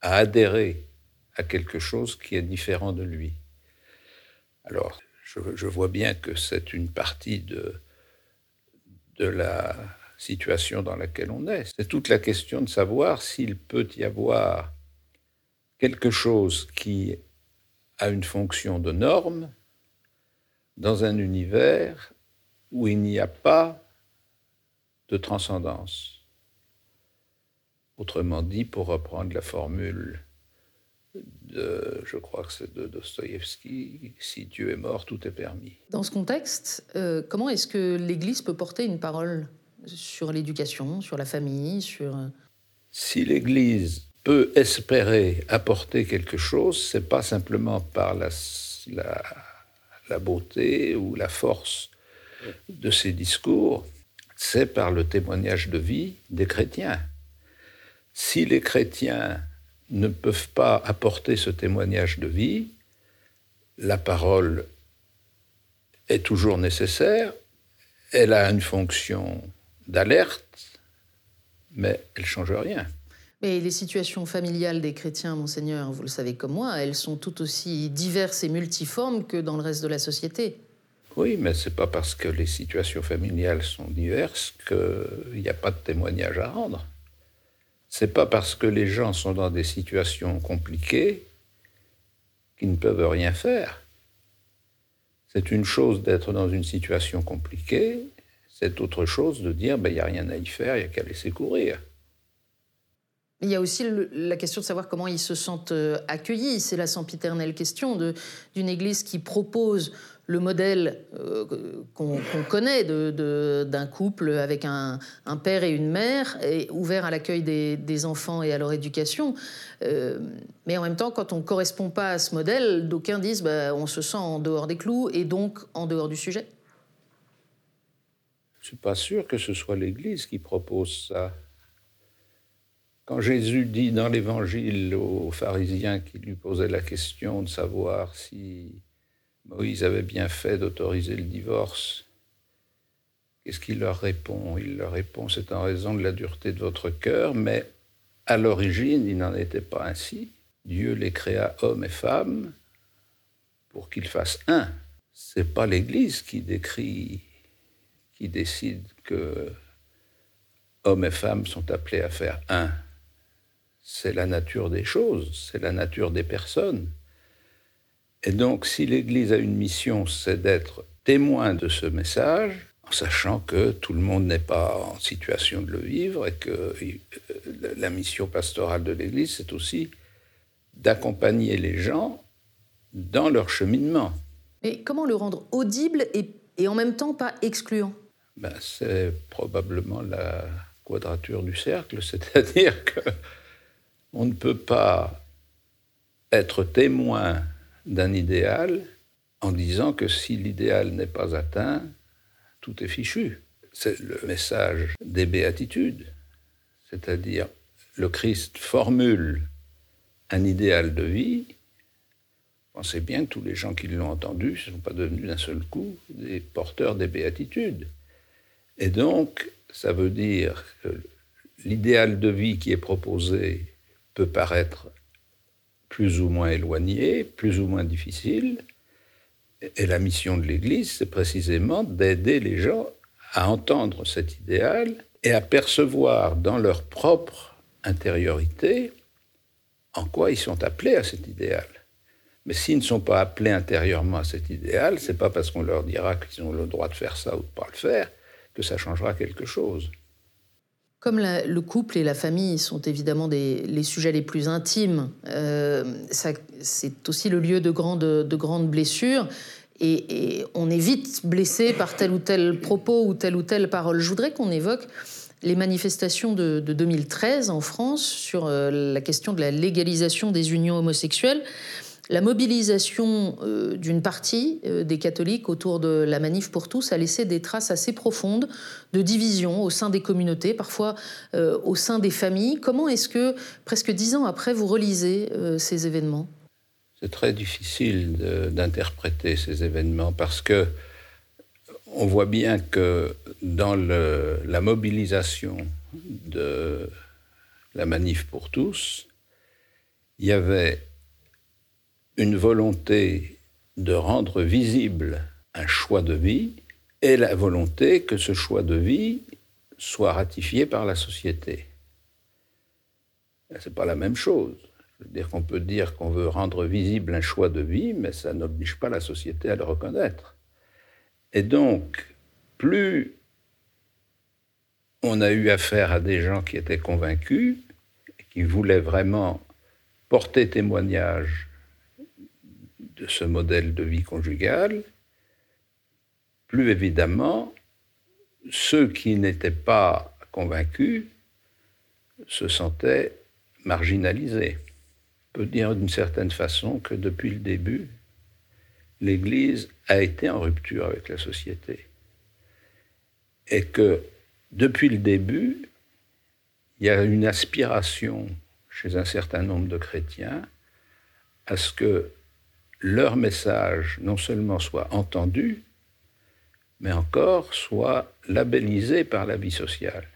à adhérer à quelque chose qui est différent de lui. Alors, je, je vois bien que c'est une partie de, de la situation dans laquelle on est. C'est toute la question de savoir s'il peut y avoir quelque chose qui a une fonction de norme dans un univers où il n'y a pas de transcendance. Autrement dit, pour reprendre la formule de, je crois que c'est de Dostoïevski, si Dieu est mort, tout est permis. Dans ce contexte, euh, comment est-ce que l'Église peut porter une parole sur l'éducation, sur la famille, sur... Euh, si l'Église peut espérer apporter quelque chose, c'est pas simplement par la, la, la, beauté ou la force de ses discours, c'est par le témoignage de vie des chrétiens. Si les chrétiens ne peuvent pas apporter ce témoignage de vie, la parole est toujours nécessaire, elle a une fonction d'alerte, mais elle ne change rien. Mais les situations familiales des chrétiens, monseigneur, vous le savez comme moi, elles sont tout aussi diverses et multiformes que dans le reste de la société. Oui, mais ce n'est pas parce que les situations familiales sont diverses qu'il n'y a pas de témoignage à rendre. C'est pas parce que les gens sont dans des situations compliquées qu'ils ne peuvent rien faire. C'est une chose d'être dans une situation compliquée, c'est autre chose de dire ben, il n'y a rien à y faire, il n'y a qu'à laisser courir. Il y a aussi la question de savoir comment ils se sentent euh, accueillis. C'est la sempiternelle question d'une Église qui propose le modèle euh, qu'on connaît d'un couple avec un, père et une mère, et ouvert à l'accueil des, enfants et à leur éducation. Euh, mais en même temps, quand on ne correspond pas à ce modèle, d'aucuns disent bah, on se sent en dehors des clous et donc en dehors du sujet. Je ne suis pas sûr que ce soit l'Église qui propose ça. Quand Jésus dit dans l'Évangile aux pharisiens qui lui posaient la question de savoir si Moïse avait bien fait d'autoriser le divorce. Qu'est-ce qu'il leur répond? Il leur répond, c'est en raison de la dureté de votre cœur, mais à l'origine, il n'en était pas ainsi. Dieu les créa hommes et femmes pour qu'ils fassent un. C'est pas l'Église qui décrit, qui décide que hommes et femmes sont appelés à faire un. c'est la nature des choses, c'est la nature des personnes. Et donc, si l'Église a une mission, c'est d'être témoin de ce message, en sachant que tout le monde n'est pas en situation de le vivre et que euh, la mission pastorale de l'Église, c'est aussi d'accompagner les gens dans leur cheminement. Mais comment le rendre audible et, et en même temps pas excluant? Ben, C'est probablement la quadrature du cercle, c'est-à-dire que on ne peut pas être témoin d'un idéal en disant que si l'idéal n'est pas atteint, tout est fichu. C'est le message des béatitudes, c'est-à-dire le Christ formule un idéal de vie. Pensez bien que tous les gens qui l'ont entendu ne sont pas devenus d'un seul coup des porteurs des béatitudes. Et donc, ça veut dire que l'idéal de vie qui est proposé peut paraître plus ou moins éloigné, plus ou moins difficile. Et la mission de l'Église, c'est précisément d'aider les gens à entendre cet idéal et à percevoir dans leur propre intériorité en quoi ils sont appelés à cet idéal. Mais s'ils ne sont pas appelés intérieurement à cet idéal, c'est pas parce qu'on leur dira qu'ils ont le droit de faire ça ou de pas le faire que ça changera quelque chose. Comme le couple et la famille sont évidemment les sujets les plus intimes, euh, c'est aussi le lieu de grandes, de grandes blessures. Et, on est vite blessé par tel ou tel propos ou telle ou telle parole. Je voudrais qu'on évoque les manifestations de, 2013 en France sur euh, la question de la légalisation des unions homosexuelles la mobilisation euh, d'une partie euh, des catholiques autour de la manif pour tous a laissé des traces assez profondes de division au sein des communautés, parfois euh, au sein des familles. Comment est-ce que, presque dix ans après, vous relisez ces événements? C'est très difficile d'interpréter ces événements parce que on voit bien que dans la mobilisation de la manif pour tous, il y avait une volonté de rendre visible un choix de vie et la volonté que ce choix de vie soit ratifié par la société. Ce n'est pas la même chose. Je veux dire qu'on peut dire qu'on veut rendre visible un choix de vie, mais ça n'oblige pas la société à le reconnaître. Et donc, plus on a eu affaire à des gens qui étaient convaincus, qui voulaient vraiment porter témoignage de ce modèle de vie conjugale, plus évidemment, ceux qui n'étaient pas convaincus se sentaient marginalisés. On peut dire d'une certaine façon que depuis le début, l'Église a été en rupture avec la société. Et que depuis le début, il y a une aspiration chez un certain nombre de chrétiens à ce que leur message non seulement soit entendu, mais encore soit labellisé par la vie sociale.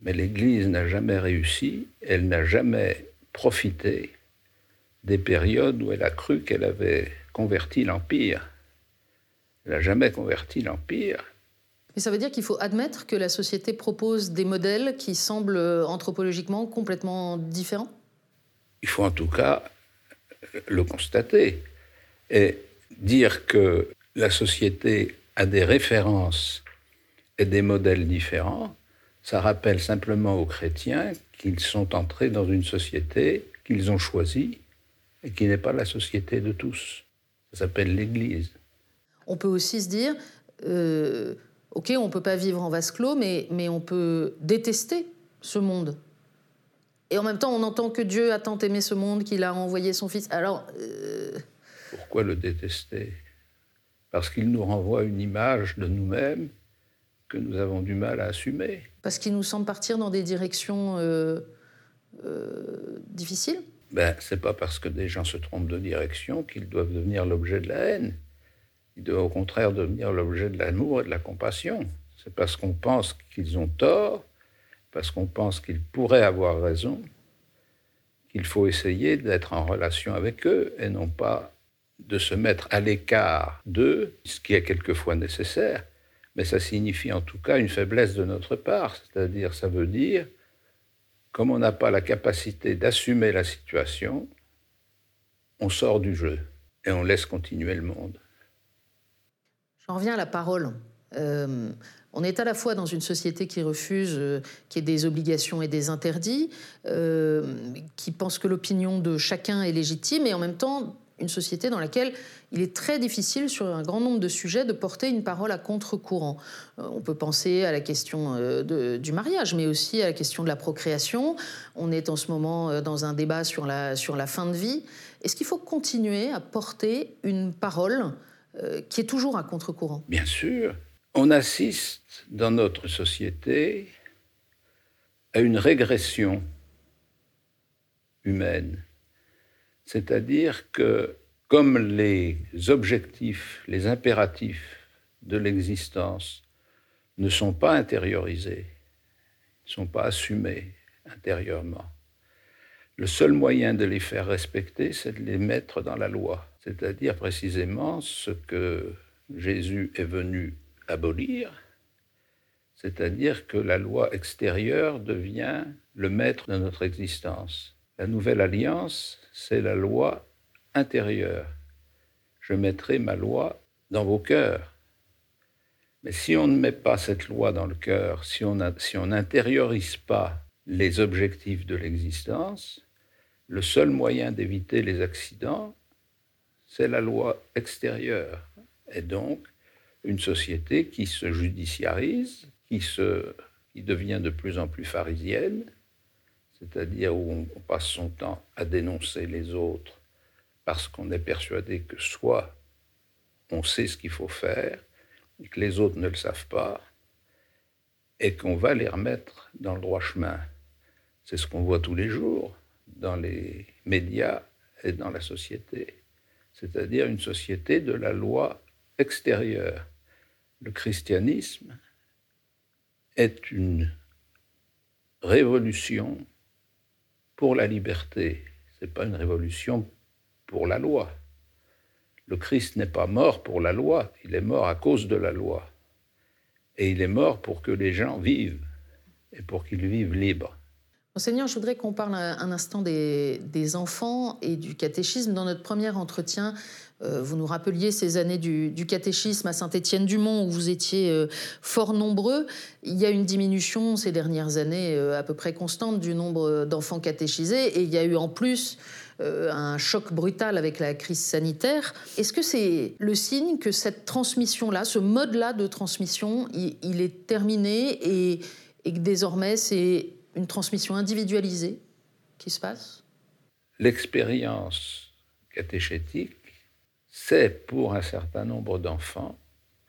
Mais l'Église n'a jamais réussi, elle n'a jamais profité des périodes où elle a cru qu'elle avait converti l'Empire. Elle n'a jamais converti l'Empire. Mais ça veut dire qu'il faut admettre que la société propose des modèles qui semblent anthropologiquement complètement différents? Il faut en tout cas le constater. Et dire que la société a des références et des modèles différents, ça rappelle simplement aux chrétiens qu'ils sont entrés dans une société qu'ils ont choisie et qui n'est pas la société de tous. Ça s'appelle l'Église. On peut aussi se dire, euh, ok, on ne peut pas vivre en vase clos, mais, mais on peut détester ce monde. Et en même temps, on entend que Dieu a tant aimé ce monde qu'il a envoyé son Fils. Alors, euh, pourquoi le détester? Parce qu'il nous renvoie une image de nous-mêmes que nous avons du mal à assumer. Parce qu'il nous semble partir dans des directions euh, euh, difficiles? Ben, C'est pas parce que des gens se trompent de direction qu'ils doivent devenir l'objet de la haine. Ils doivent au contraire devenir l'objet de l'amour et de la compassion. C'est parce qu'on pense qu'ils ont tort, parce qu'on pense qu'ils pourraient avoir raison, qu'il faut essayer d'être en relation avec eux et non pas de se mettre à l'écart d'eux, ce qui est quelquefois nécessaire, mais ça signifie en tout cas une faiblesse de notre part, c'est-à-dire ça veut dire comme on n'a pas la capacité d'assumer la situation, on sort du jeu et on laisse continuer le monde. J'en reviens à la parole. Euh, on est à la fois dans une société qui refuse euh, qu'il y ait des obligations et des interdits, euh, qui pense que l'opinion de chacun est légitime, et en même temps une société dans laquelle il est très difficile sur un grand nombre de sujets de porter une parole à contre-courant. on peut penser à la question du mariage, mais aussi à la question de la procréation. On est en ce moment dans un débat sur la, sur la fin de vie. Est-ce qu'il faut continuer à porter une parole qui est toujours à contre-courant? Bien sûr on assiste dans notre société à une régression humaine. C'est-à-dire que comme les objectifs, les impératifs de l'existence ne sont pas intériorisés, ne sont pas assumés intérieurement, le seul moyen de les faire respecter, c'est de les mettre dans la loi, c'est-à-dire précisément ce que Jésus est venu abolir, c'est-à-dire que la loi extérieure devient le maître de notre existence. La nouvelle alliance, c'est la loi intérieure. Je mettrai ma loi dans vos cœurs. Mais si on ne met pas cette loi dans le cœur, si on n'intériorise pas les objectifs de l'existence, le seul moyen d'éviter les accidents, c'est la loi extérieure. Et donc, une société qui se judiciarise, qui, se, qui devient de plus en plus pharisienne, c'est-à-dire où on, passe son temps à dénoncer les autres parce qu'on est persuadé que soit on sait ce qu'il faut faire, et que les autres ne le savent pas, et qu'on va les remettre dans le droit chemin. C'est ce qu'on voit tous les jours dans les médias et dans la société, c'est-à-dire une société de la loi extérieur. Le christianisme est une révolution pour la liberté. Ce n'est pas une révolution pour la loi. Le Christ n'est pas mort pour la loi, il est mort à cause de la loi. Et il est mort pour que les gens vivent et pour qu'ils vivent libres. Monseigneur, je voudrais qu'on parle un instant des, enfants et du catéchisme. Dans notre premier entretien, euh, vous nous rappeliez ces années du, catéchisme à Saint-Étienne-du-Mont où vous étiez euh, fort nombreux. Il y a une diminution ces dernières années euh, à peu près constante du nombre d'enfants catéchisés et il y a eu en plus un choc brutal avec la crise sanitaire. Est-ce que c'est le signe que cette transmission-là, ce mode-là de transmission, il, est terminé et que désormais c'est une transmission individualisée qui se passe L'expérience catéchétique c'est pour un certain nombre d'enfants,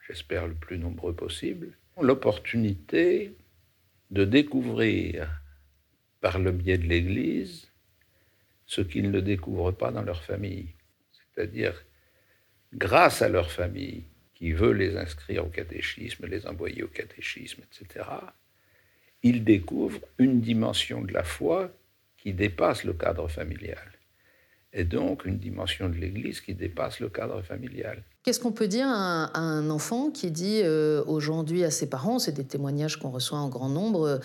j'espère le plus nombreux possible, l'opportunité de découvrir par le biais de l'Église ce qu'ils ne découvrent pas dans leur famille. C'est-à-dire, grâce à leur famille, qui veut les inscrire au catéchisme, les envoyer au catéchisme, etc., ils découvrent une dimension de la foi qui dépasse le cadre familial et donc une dimension de l'Église qui dépasse le cadre familial. Qu'est-ce qu'on peut dire à un, enfant qui dit euh, aujourd'hui à ses parents, c'est des témoignages qu'on reçoit en grand nombre,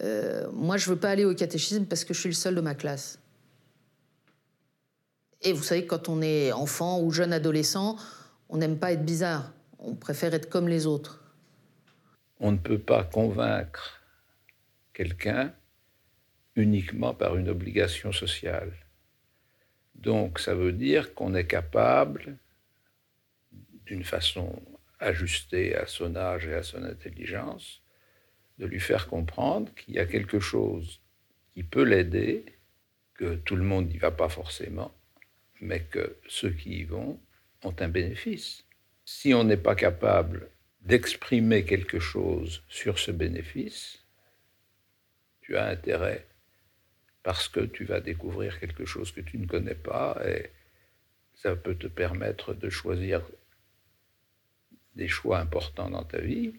euh, moi je veux pas aller au catéchisme parce que je suis le seul de ma classe Et vous savez, quand on est enfant ou jeune adolescent, on n'aime pas être bizarre, on préfère être comme les autres. On ne peut pas convaincre quelqu'un uniquement par une obligation sociale. Donc ça veut dire qu'on est capable, d'une façon ajustée à son âge et à son intelligence, de lui faire comprendre qu'il y a quelque chose qui peut l'aider, que tout le monde n'y va pas forcément, mais que ceux qui y vont ont un bénéfice. Si on n'est pas capable d'exprimer quelque chose sur ce bénéfice, tu as intérêt parce que tu vas découvrir quelque chose que tu ne connais pas et ça peut te permettre de choisir des choix importants dans ta vie.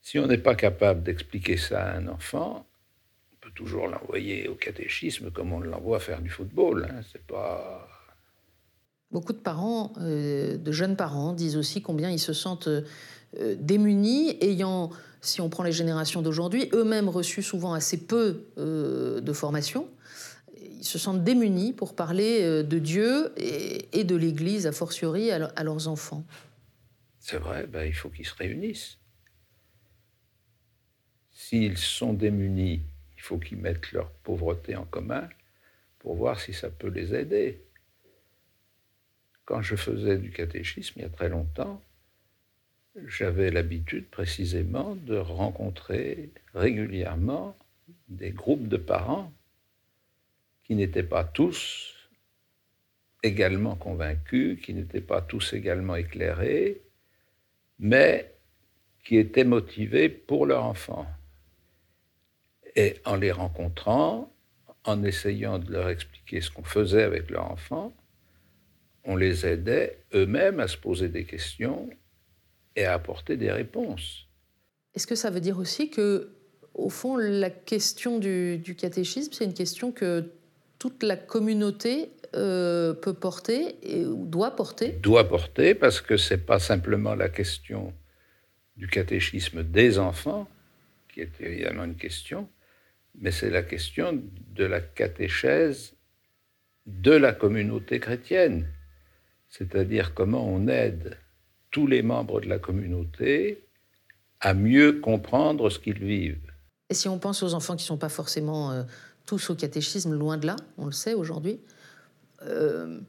Si on n'est pas capable d'expliquer ça à un enfant, on peut toujours l'envoyer au catéchisme comme on l'envoie faire du football. Hein. C'est pas. Beaucoup de parents, euh, de jeunes parents, disent aussi combien ils se sentent euh, démunis, ayant si on prend les générations d'aujourd'hui, eux-mêmes reçus souvent assez peu euh, de formation, ils se sentent démunis pour parler euh, de Dieu et, de l'Église, a fortiori, à, leurs enfants. C'est vrai, ben, il faut qu'ils se réunissent. S'ils sont démunis, il faut qu'ils mettent leur pauvreté en commun pour voir si ça peut les aider. Quand je faisais du catéchisme il y a très longtemps, j'avais l'habitude précisément de rencontrer régulièrement des groupes de parents qui n'étaient pas tous également convaincus, qui n'étaient pas tous également éclairés, mais qui étaient motivés pour leur enfant. Et en les rencontrant, en essayant de leur expliquer ce qu'on faisait avec leur enfant, on les aidait eux-mêmes à se poser des questions et à apporter des réponses. Est-ce que ça veut dire aussi que, au fond, la question du, catéchisme, c'est une question que toute la communauté euh, peut porter et doit porter? Doit porter parce que c'est pas simplement la question du catéchisme des enfants, qui est évidemment une question, mais c'est la question de la catéchèse de la communauté chrétienne, c'est-à-dire comment on aide tous les membres de la communauté à mieux comprendre ce qu'ils vivent. Et si on pense aux enfants qui ne sont pas forcément euh, tous au catéchisme, loin de là, on le sait aujourd'hui, euh,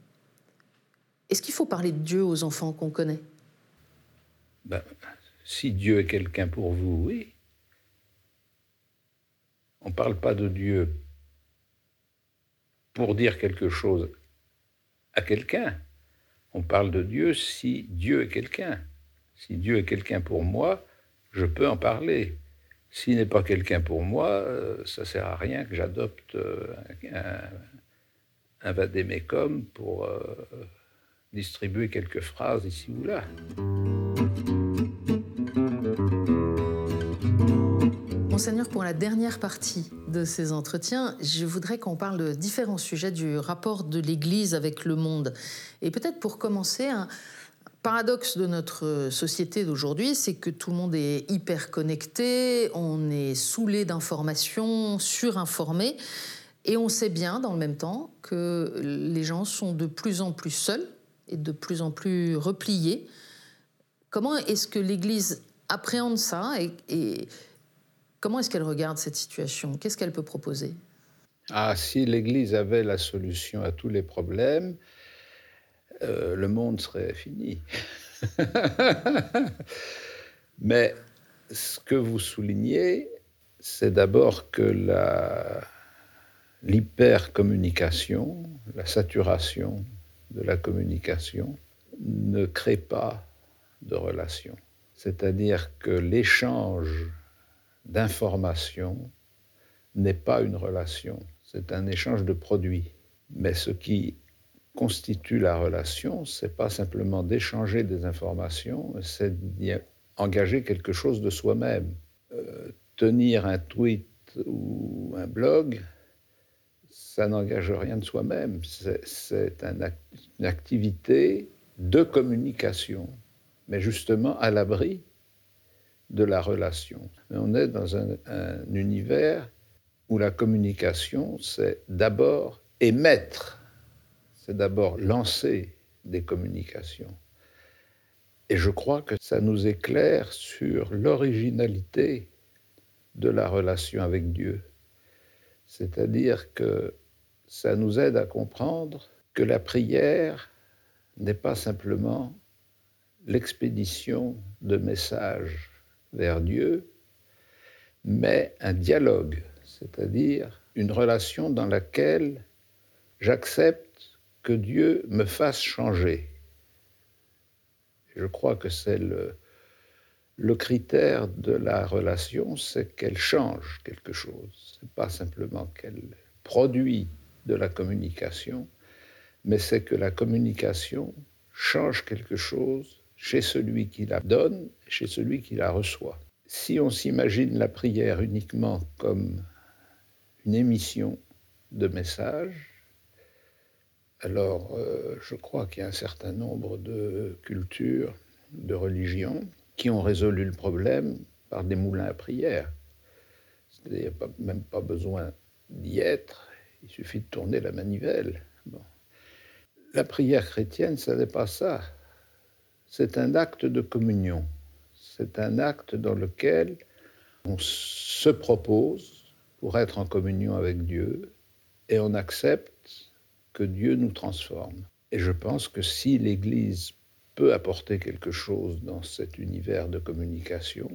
est-ce qu'il faut parler de Dieu aux enfants qu'on connaît? Ben, Si Dieu est quelqu'un pour vous, oui. On ne parle pas de Dieu pour dire quelque chose à quelqu'un. On parle de Dieu si Dieu est quelqu'un. Si Dieu est quelqu'un pour moi, je peux en parler. S'il n'est pas quelqu'un pour moi, euh, ça ne sert à rien que j'adopte euh, un, un vadémécum pour euh, distribuer quelques phrases ici ou là. Monseigneur, pour la dernière partie de ces entretiens, je voudrais qu'on parle de différents sujets du rapport de l'Église avec le monde. Et peut-être pour commencer, un paradoxe de notre société d'aujourd'hui, c'est que tout le monde est hyper connecté, on est saoulé d'informations, surinformé, et on sait bien dans le même temps que les gens sont de plus en plus seuls et de plus en plus repliés. Comment est-ce que l'Église appréhende ça Comment est-ce qu'elle regarde cette situation? Qu'est-ce qu'elle peut proposer? Ah, si l'Église avait la solution à tous les problèmes, euh, le monde serait fini. Mais ce que vous soulignez, c'est d'abord que l'hypercommunication, la saturation de la communication ne crée pas de relation. C'est-à-dire que l'échange d'information n'est pas une relation, c'est un échange de produits. Mais ce qui constitue la relation, c'est pas simplement d'échanger des informations, c'est d'engager quelque chose de soi-même. Euh, tenir un tweet ou un blog, ça n'engage rien de soi-même, c'est une activité de communication, mais justement à l'abri de la relation. On est dans un, univers où la communication, c'est d'abord émettre, c'est d'abord lancer des communications. Et je crois que ça nous éclaire sur l'originalité de la relation avec Dieu. C'est-à-dire que ça nous aide à comprendre que la prière n'est pas simplement l'expédition de messages vers Dieu, mais un dialogue, c'est-à-dire une relation dans laquelle j'accepte que Dieu me fasse changer. Je crois que c'est le, critère de la relation, c'est qu'elle change quelque chose. n'est pas simplement qu'elle produit de la communication, mais c'est que la communication change quelque chose chez celui qui la donne chez celui qui la reçoit. Si on s'imagine la prière uniquement comme une émission de messages, alors euh, je crois qu'il y a un certain nombre de cultures, de religions, qui ont résolu le problème par des moulins à prière. A même pas besoin d'y être, il suffit de tourner la manivelle. La prière chrétienne, ce n'est pas ça. C'est un acte de communion. C'est un acte dans lequel on se propose pour être en communion avec Dieu et on accepte que Dieu nous transforme. Et je pense que si l'Église peut apporter quelque chose dans cet univers de communication,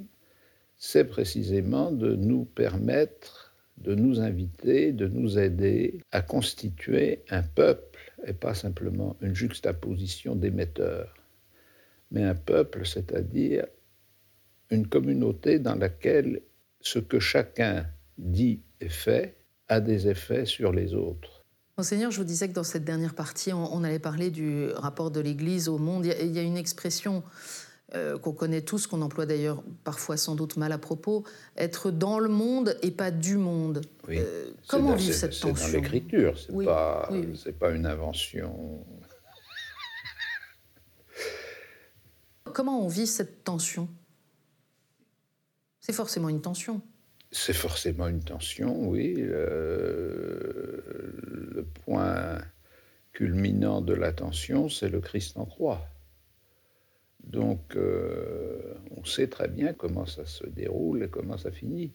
c'est précisément de nous permettre, de nous inviter, de nous aider à constituer un peuple et pas simplement une juxtaposition d'émetteurs, mais un peuple, c'est-à-dire une communauté dans laquelle ce que chacun dit et fait a des effets sur les autres. Monseigneur, je vous disais que dans cette dernière partie, on, allait parler du rapport de l'Église au monde. Il y a, une expression euh, qu'on connaît tous, qu'on emploie d'ailleurs parfois sans doute mal à propos, être dans le monde et pas du monde. Oui. Euh, comment vivre cette tension C'est dans l'écriture, c'est n'est pas, pas une invention. Comment on vit cette tension? C'est forcément une tension. C'est forcément une tension, oui. Le, le point culminant de la tension, c'est le Christ en croix. Donc, euh, on sait très bien comment ça se déroule et comment ça finit.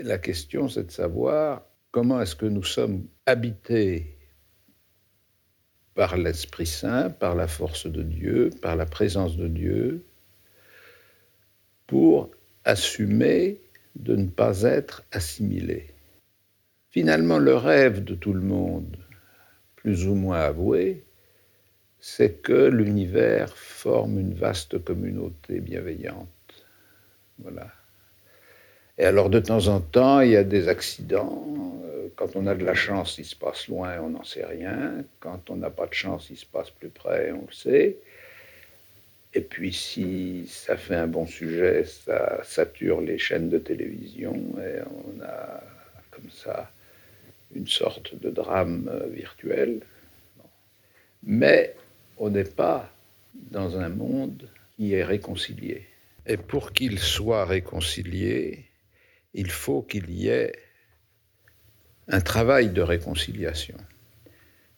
La question, c'est de savoir comment est-ce que nous sommes habités par l'Esprit Saint, par la force de Dieu, par la présence de Dieu, pour assumer de ne pas être assimilés. Finalement, le rêve de tout le monde, plus ou moins avoué, c'est que l'univers forme une vaste communauté bienveillante. Voilà. Et alors, de temps en temps, il y a des accidents. Euh, quand on a de la chance, il se passe loin, on n'en sait rien. Quand on n'a pas de chance, il se passe plus près, on le sait. Et puis, si ça fait un bon sujet, ça sature les chaînes de télévision et on a comme ça une sorte de drame euh, virtuel. Mais on n'est pas dans un monde qui est réconcilié. Et pour qu'il soit réconcilié, il faut qu'il y ait un travail de réconciliation.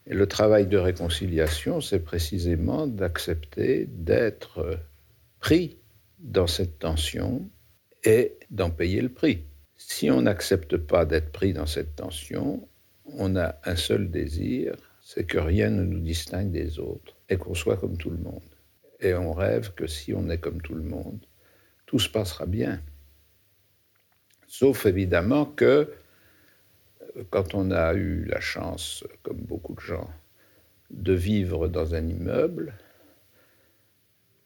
Et le travail de réconciliation, c'est précisément d'accepter d'être pris dans cette tension et d'en payer le prix. Si on n'accepte pas d'être pris dans cette tension, on a un seul désir, c'est que rien ne nous distingue des autres et qu'on soit comme tout le monde. Et on rêve que si on est comme tout le monde, tout se passera bien. Sauf évidemment que euh, quand on a eu la chance, comme beaucoup de gens, de vivre dans un immeuble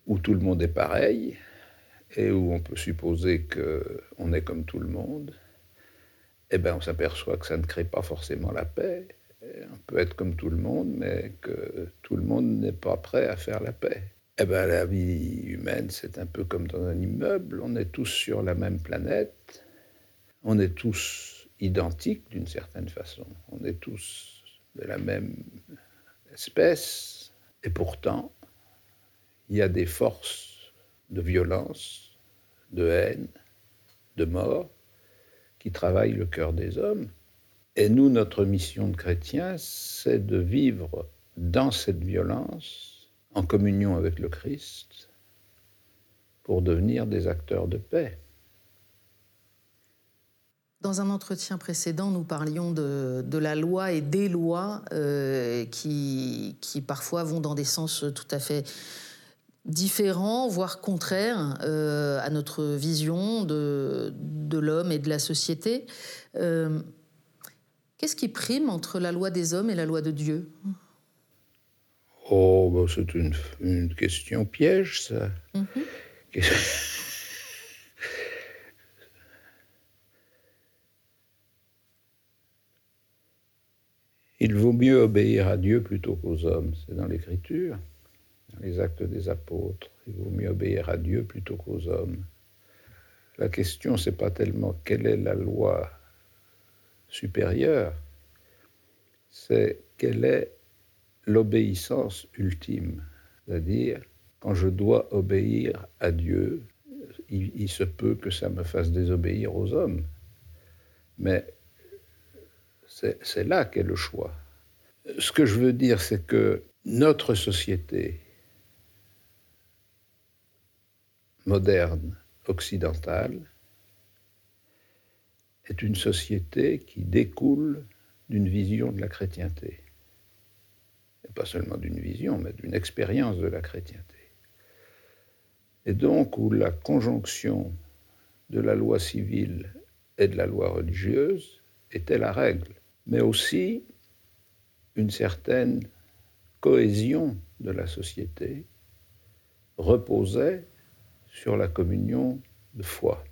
où tout le monde est pareil et où on peut supposer qu'on est comme tout le monde, eh bien on s'aperçoit que ça ne crée pas forcément la paix on peut être comme tout le monde, mais que tout le monde n'est pas prêt à faire la paix. Eh bien, la vie humaine, c'est un peu comme dans un immeuble. On est tous sur la même planète. On est tous identiques d'une certaine façon. On est tous de la même espèce. Et pourtant, il y a des forces de violence, de haine, de mort qui travaillent le cœur des hommes et nous, notre mission de chrétien, c'est de vivre dans cette violence, en communion avec le Christ, pour devenir des acteurs de paix. Dans un entretien précédent, nous parlions de, la loi et des lois euh, qui, qui, parfois vont dans des sens tout à fait différents, voire contraires euh, à notre vision de, de l'homme et de la société. Euh, Qu'est-ce qui prime entre la loi des hommes et la loi de Dieu? Oh, bah, c'est une, question piège, ça. Mhm. Il vaut mieux obéir à Dieu plutôt qu'aux hommes. C'est dans l'Écriture, dans les actes des apôtres. Il vaut mieux obéir à Dieu plutôt qu'aux hommes. La question, c'est pas tellement quelle est la loi supérieur, c'est quelle est l'obéissance ultime. C'est-à-dire, quand je dois obéir à Dieu, il, se peut que ça me fasse désobéir aux hommes. Mais c'est là qu'est le choix. Ce que je veux dire, c'est que notre société moderne, occidentale, est une société qui découle d'une vision de la chrétienté. Et pas seulement d'une vision, mais d'une expérience de la chrétienté. Et donc où la conjonction de la loi civile et de la loi religieuse était la règle, mais aussi une certaine cohésion de la société reposait sur la communion de foi.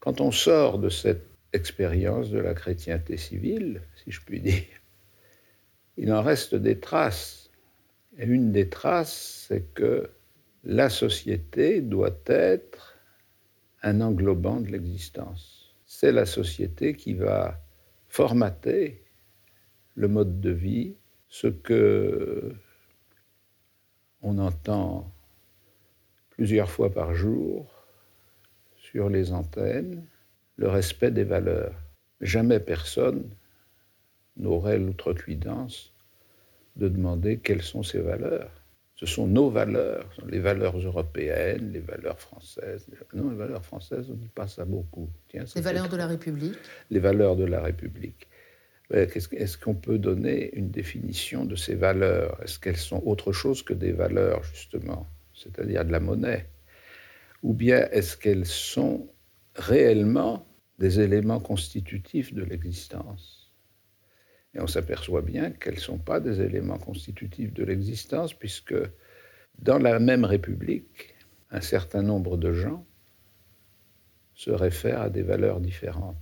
Quand on sort de cette expérience de la chrétienté civile, si je puis dire, il en reste des traces. Et une des traces, c'est que la société doit être un englobant de l'existence. C'est la société qui va formater le mode de vie, ce que on entend plusieurs fois par jour sur les antennes, le respect des valeurs. Jamais personne n'aurait l'outrecuidance de demander quelles sont ces valeurs. Ce sont nos valeurs, les valeurs européennes, les valeurs françaises. Non, les valeurs françaises, on dit pas ça beaucoup. les valeurs de la République Les valeurs de la République. Est-ce qu'on peut donner une définition de ces valeurs? Est-ce qu'elles sont autre chose que des valeurs, justement, c'est-à-dire de la monnaie? Ou bien est-ce qu'elles sont réellement des éléments constitutifs de l'existence? Et on s'aperçoit bien qu'elles ne sont pas des éléments constitutifs de l'existence, puisque dans la même République, un certain nombre de gens se réfèrent à des valeurs différentes.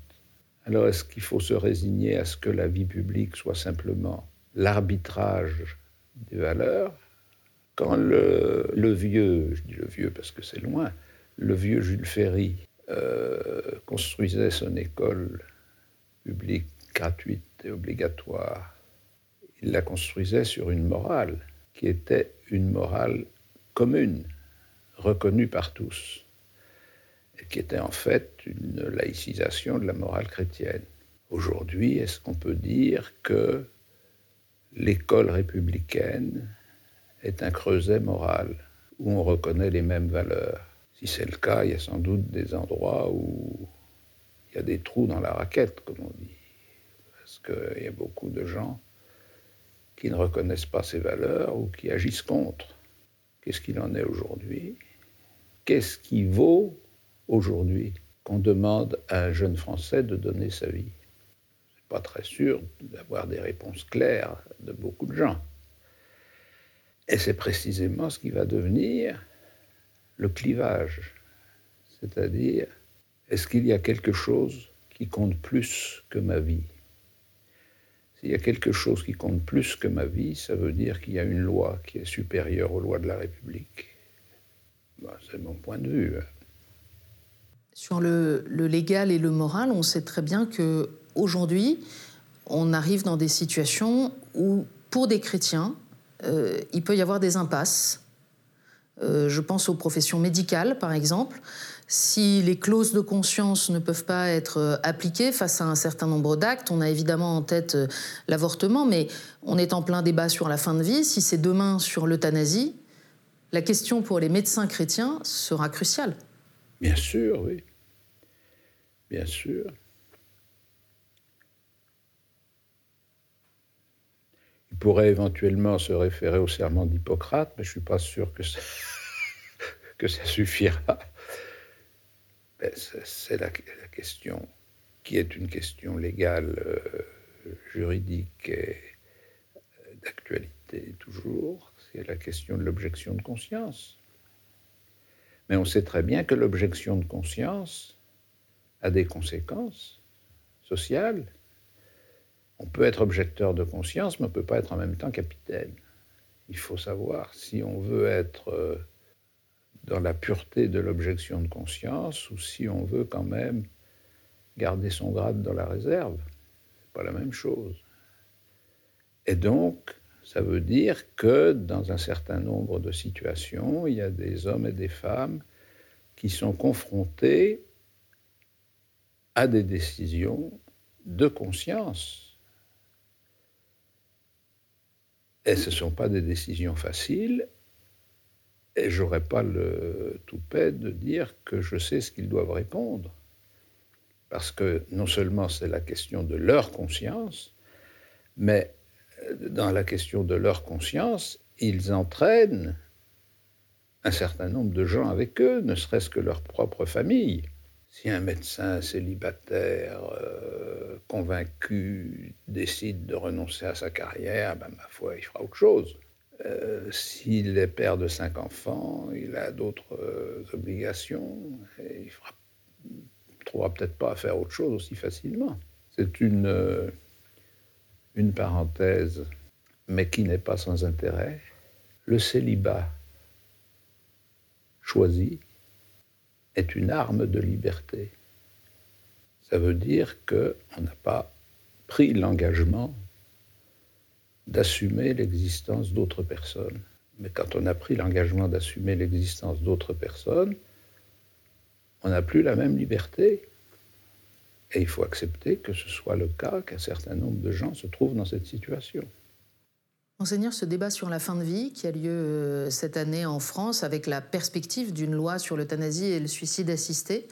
Alors est-ce qu'il faut se résigner à ce que la vie publique soit simplement l'arbitrage des valeurs? Quand le, vieux, je dis le vieux parce que c'est loin, le vieux Jules Ferry euh, construisait son école publique gratuite et obligatoire. Il la construisait sur une morale qui était une morale commune, reconnue par tous, qui était en fait une laïcisation de la morale chrétienne. Aujourd'hui, est-ce qu'on peut dire que l'école républicaine est un creuset moral où on reconnaît les mêmes valeurs? Si c'est le cas, il y a sans doute des endroits où il y a des trous dans la raquette, comme on dit parce qu'il y a beaucoup de gens qui ne reconnaissent pas ces valeurs ou qui agissent contre. Qu'est-ce qu'il en est aujourd'hui? Qu'est-ce qui vaut aujourd'hui qu'on demande à un jeune Français de donner sa vie C'est pas très sûr d'avoir des réponses claires de beaucoup de gens. Et c'est précisément ce qui va devenir le clivage. C'est-à-dire, est-ce qu'il y a quelque chose qui compte plus que ma vie? S'il y a quelque chose qui compte plus que ma vie, ça veut dire qu'il y a une loi qui est supérieure aux lois de la République. Ben, c'est mon point de vue. Sur le, légal et le moral, on sait très bien que aujourd'hui, on arrive dans des situations où, pour des chrétiens, euh, il peut y avoir des impasses. Euh, je pense aux professions médicales, par exemple si les clauses de conscience ne peuvent pas être euh, appliquées face à un certain nombre d'actes, on a évidemment en tête l'avortement, mais on est en plein débat sur la fin de vie. Si c'est demain sur l'euthanasie, la question pour les médecins chrétiens sera cruciale. Bien sûr, oui. Bien sûr. Il pourrait éventuellement se référer au serment d'Hippocrate, mais je ne suis pas sûr que ça suffira. C'est la, question qui est une question légale, euh, juridique et d'actualité toujours, c'est la question de l'objection de conscience. Mais on sait très bien que l'objection de conscience a des conséquences sociales. On peut être objecteur de conscience, mais on ne peut pas être en même temps capitaine. Il faut savoir si on veut être euh, dans la pureté de l'objection de conscience ou si on veut quand même garder son grade dans la réserve. C'est pas la même chose. Et donc, ça veut dire que dans un certain nombre de situations, il y a des hommes et des femmes qui sont confrontés à des décisions de conscience. Et ce ne sont pas des décisions faciles, et j'aurais pas le toupet de dire que je sais ce qu'ils doivent répondre. Parce que non seulement c'est la question de leur conscience, mais dans la question de leur conscience, ils entraînent un certain nombre de gens avec eux, ne serait-ce que leur propre famille. Si un médecin célibataire euh, convaincu décide de renoncer à sa carrière, ben, ma foi, il fera autre chose. Euh, s'il est père de cinq enfants, il a d'autres euh, obligations, et il ne trouvera peut-être pas à faire autre chose aussi facilement. C'est une, une parenthèse, mais qui n'est pas sans intérêt. Le célibat choisi est une arme de liberté. Ça veut dire qu'on n'a pas pris l'engagement d'assumer l'existence d'autres personnes. Mais quand on a pris l'engagement d'assumer l'existence d'autres personnes, on n'a plus la même liberté. Et il faut accepter que ce soit le cas, qu'un certain nombre de gens se trouvent dans cette situation. Monseigneur, ce débat sur la fin de vie qui a lieu euh, cette année en France avec la perspective d'une loi sur l'euthanasie et le suicide assisté,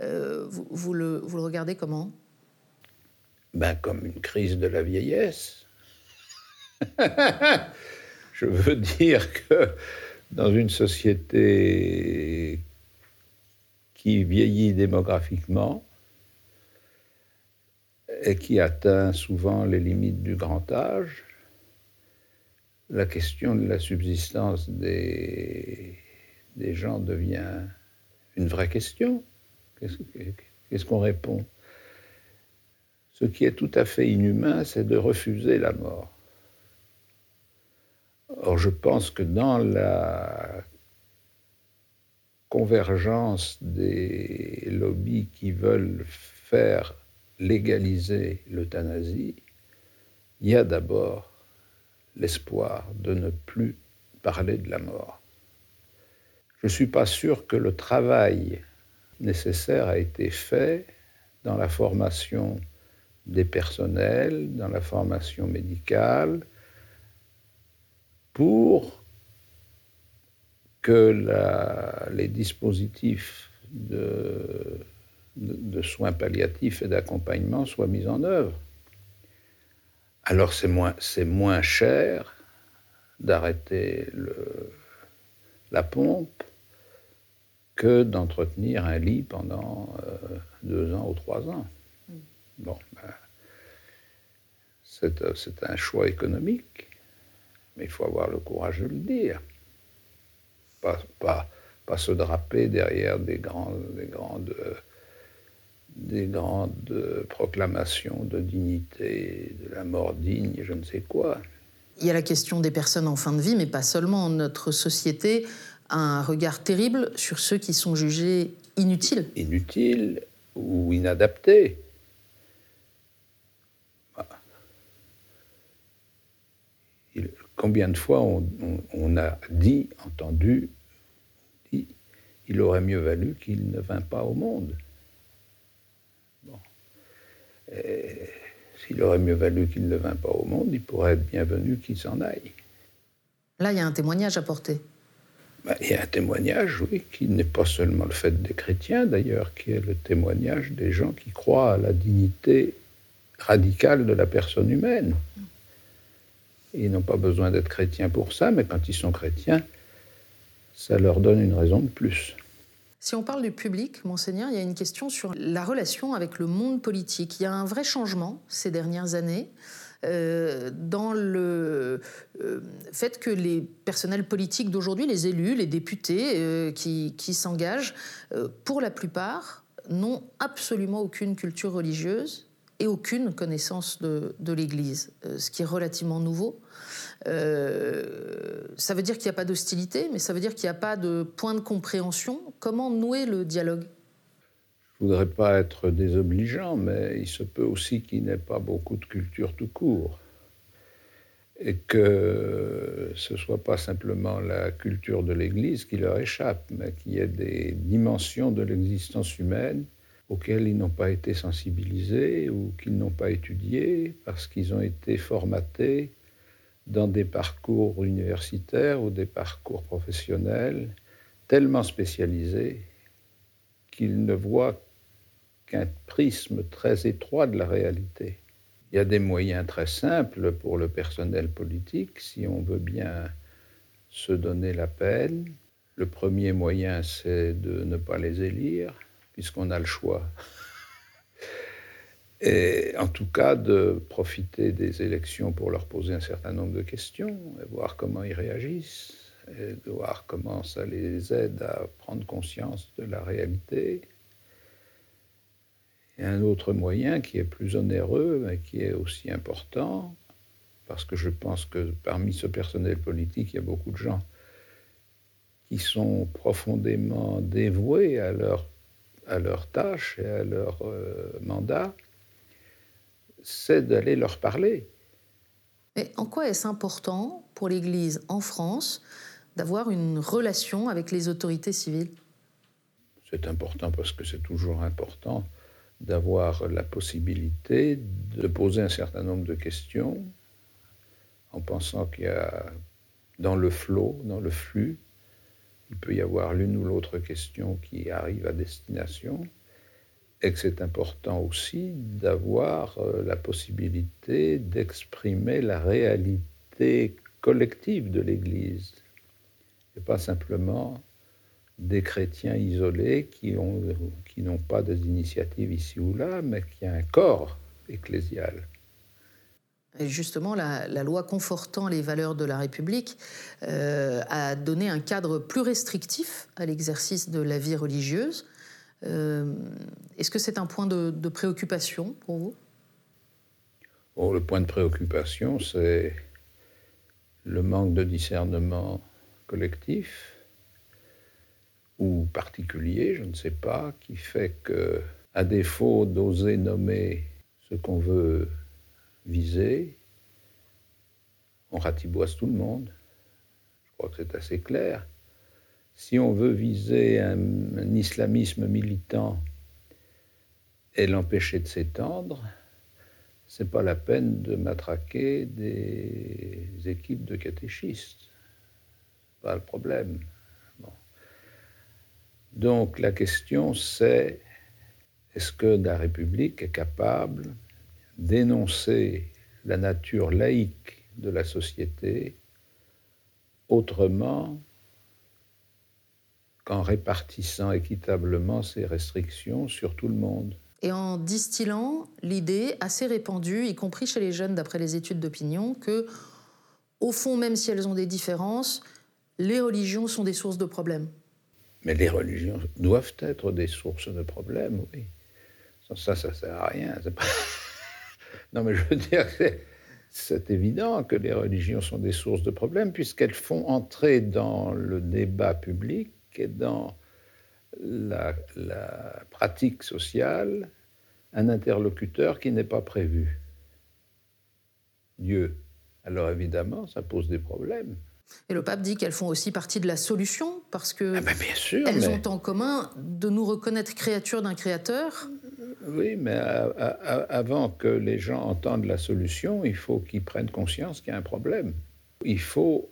euh, vous, le, vous, le, regardez comment? Ben, Comme une crise de la vieillesse. Je veux dire que dans une société qui vieillit démographiquement et qui atteint souvent les limites du grand âge, la question de la subsistance des, gens devient une vraie question. Qu'est-ce qu'on répond? Ce qui est tout à fait inhumain, c'est de refuser la mort. Or, je pense que dans la convergence des lobbies qui veulent faire légaliser l'euthanasie, il y a d'abord l'espoir de ne plus parler de la mort. Je ne suis pas sûr que le travail nécessaire a été fait dans la formation des personnels, dans la formation médicale, pour que les dispositifs de, de soins palliatifs et d'accompagnement soient mis en œuvre. Alors c'est moins, moins cher d'arrêter la pompe que d'entretenir un lit pendant euh, deux ans ou trois ans. Mm. Bon, ben, c'est un choix économique, mais il faut avoir le courage de le dire. Pas, pas, pas se draper derrière des grandes, des grandes des grandes proclamations de dignité, de la mort digne, je ne sais quoi. Il y a la question des personnes en fin de vie, mais pas seulement. Notre société a un regard terrible sur ceux qui sont jugés inutiles. Inutiles ou inadaptés. Combien de fois on, a dit, entendu, dit, il aurait mieux valu qu'il ne vint pas au monde. S'il aurait mieux valu qu'il ne vint pas au monde, il pourrait être bienvenu qu'il s'en aille. Là, il y a un témoignage à porter. Ben, il y a un témoignage, oui, qui n'est pas seulement le fait des chrétiens, d'ailleurs, qui est le témoignage des gens qui croient à la dignité radicale de la personne humaine. Ils n'ont pas besoin d'être chrétiens pour ça, mais quand ils sont chrétiens, ça leur donne une raison de plus. Si on parle du public, monseigneur, il y a une question sur la relation avec le monde politique. Il y a un vrai changement ces dernières années. Euh, dans le euh, fait que les personnels politiques d'aujourd'hui, les élus, les députés euh, qui, qui s'engagent, pour la plupart, n'ont absolument aucune culture religieuse et aucune connaissance de, de l'Église, ce qui est relativement nouveau. Euh, ça veut dire qu'il n'y a pas d'hostilité, mais ça veut dire qu'il n'y a pas de point de compréhension. Comment nouer le dialogue? Je ne voudrais pas être désobligeant, mais il se peut aussi qu'il n'y ait pas beaucoup de culture tout court. et que ce ne soit pas simplement la culture de l'Église qui leur échappe, mais qu'il y ait des dimensions de l'existence humaine auxquelles ils n'ont pas été sensibilisés ou qu'ils n'ont pas étudiées parce qu'ils ont été formatés dans des parcours universitaires ou des parcours professionnels tellement spécialisés qu'ils ne voient qu'un prisme très étroit de la réalité. Il y a des moyens très simples pour le personnel politique si on veut bien se donner la peine. Le premier moyen, c'est de ne pas les élire, puisqu'on a le choix. Et en tout cas, de profiter des élections pour leur poser un certain nombre de questions, et voir comment ils réagissent, et de voir comment ça les aide à prendre conscience de la réalité, et un autre moyen qui est plus onéreux, mais qui est aussi important, parce que je pense que parmi ce personnel politique, il y a beaucoup de gens qui sont profondément dévoués à leur, à leur tâche et à leur euh, mandat, c'est d'aller leur parler. Mais en quoi est-ce important pour l'Église en France d'avoir une relation avec les autorités civiles? C'est important parce que c'est toujours important d'avoir la possibilité de poser un certain nombre de questions en pensant qu'il y a dans le flot, dans le flux, il peut y avoir l'une ou l'autre question qui arrive à destination et que c'est important aussi d'avoir euh, la possibilité d'exprimer la réalité collective de l'Église et pas simplement des chrétiens isolés qui ont, qui n'ont pas des initiatives ici ou là, mais qui a un corps ecclésial. Justement, la, loi confortant les valeurs de la République euh, a donné un cadre plus restrictif à l'exercice de la vie religieuse. Euh, est-ce que c'est un point de, préoccupation pour vous? Oh, Le point de préoccupation, c'est le manque de discernement collectif ou particulier, je ne sais pas, qui fait que, à défaut d'oser nommer ce qu'on veut viser, on ratiboise tout le monde. Je crois que c'est assez clair. Si on veut viser un, islamisme militant et l'empêcher de s'étendre, c'est pas la peine de matraquer des équipes de catéchistes. Pas le problème. Donc la question c'est est-ce que la République est capable d'énoncer la nature laïque de la société autrement qu'en répartissant équitablement ces restrictions sur tout le monde. Et en distillant l'idée assez répandue, y compris chez les jeunes d'après les études d'opinion, que, au fond, même si elles ont des différences, les religions sont des sources de problèmes. Mais les religions doivent être des sources de problèmes, oui. Sans ça, ça ne sert à rien. Non, mais je veux dire, c'est évident que les religions sont des sources de problèmes, puisqu'elles font entrer dans le débat public et dans la, la pratique sociale un interlocuteur qui n'est pas prévu. Dieu. Alors évidemment, ça pose des problèmes. Et le pape dit qu'elles font aussi partie de la solution parce que ah ben, bien sûr, elles ont en commun de nous reconnaître créatures d'un créateur. Oui, mais avant que les gens entendent la solution, il faut qu'ils prennent conscience qu'il y a un problème. Il faut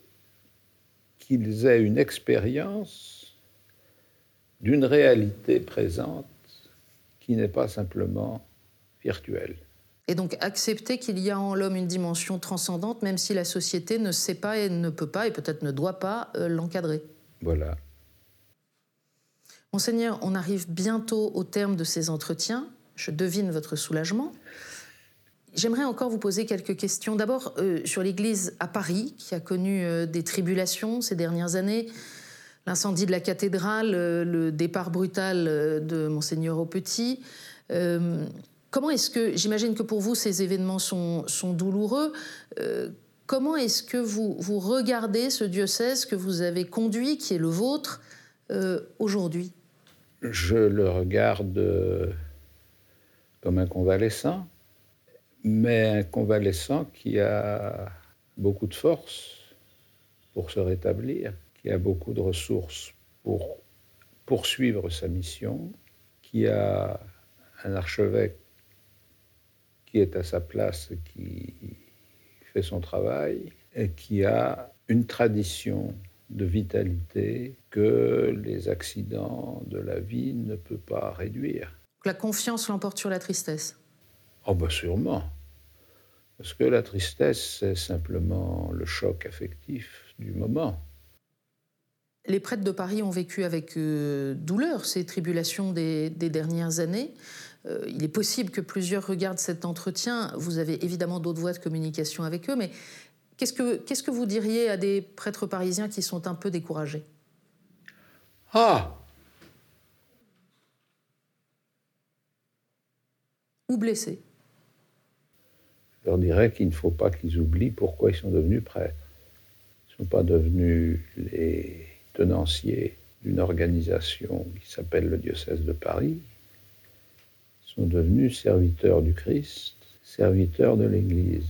qu'ils aient une expérience d'une réalité présente qui n'est pas simplement virtuelle. Et donc accepter qu'il y a en l'homme une dimension transcendante, même si la société ne sait pas et ne peut pas, et peut-être ne doit pas, euh, l'encadrer. Voilà. Monseigneur, on arrive bientôt au terme de ces entretiens. Je devine votre soulagement. J'aimerais encore vous poser quelques questions. D'abord euh, sur l'Église à Paris, qui a connu euh, des tribulations ces dernières années. L'incendie de la cathédrale, le départ brutal de Monseigneur au Petit. Comment est-ce que, j'imagine que pour vous, ces événements sont, douloureux, euh, comment est-ce que vous, regardez ce diocèse que vous avez conduit, qui est le vôtre, euh, aujourd'hui? Je le regarde euh, comme un convalescent, mais un convalescent qui a beaucoup de force pour se rétablir, qui a beaucoup de ressources pour poursuivre sa mission, qui a un archevêque qui est à sa place, qui fait son travail, et qui a une tradition de vitalité que les accidents de la vie ne peuvent pas réduire. La confiance l'emporte sur la tristesse Oh, bah sûrement. Parce que la tristesse, c'est simplement le choc affectif du moment. Les prêtres de Paris ont vécu avec euh, douleur ces tribulations des, dernières années. Euh, il est possible que plusieurs regardent cet entretien. Vous avez évidemment d'autres voies de communication avec eux, mais qu'est-ce que, qu'est-ce que vous diriez à des prêtres parisiens qui sont un peu découragés? Ah Ou blessés Je leur dirais qu'il ne faut pas qu'ils oublient pourquoi ils sont devenus prêtres. Ils ne sont pas devenus les tenanciers d'une organisation qui s'appelle le diocèse de Paris. Ils sont devenus serviteurs du Christ, serviteurs de l'Église.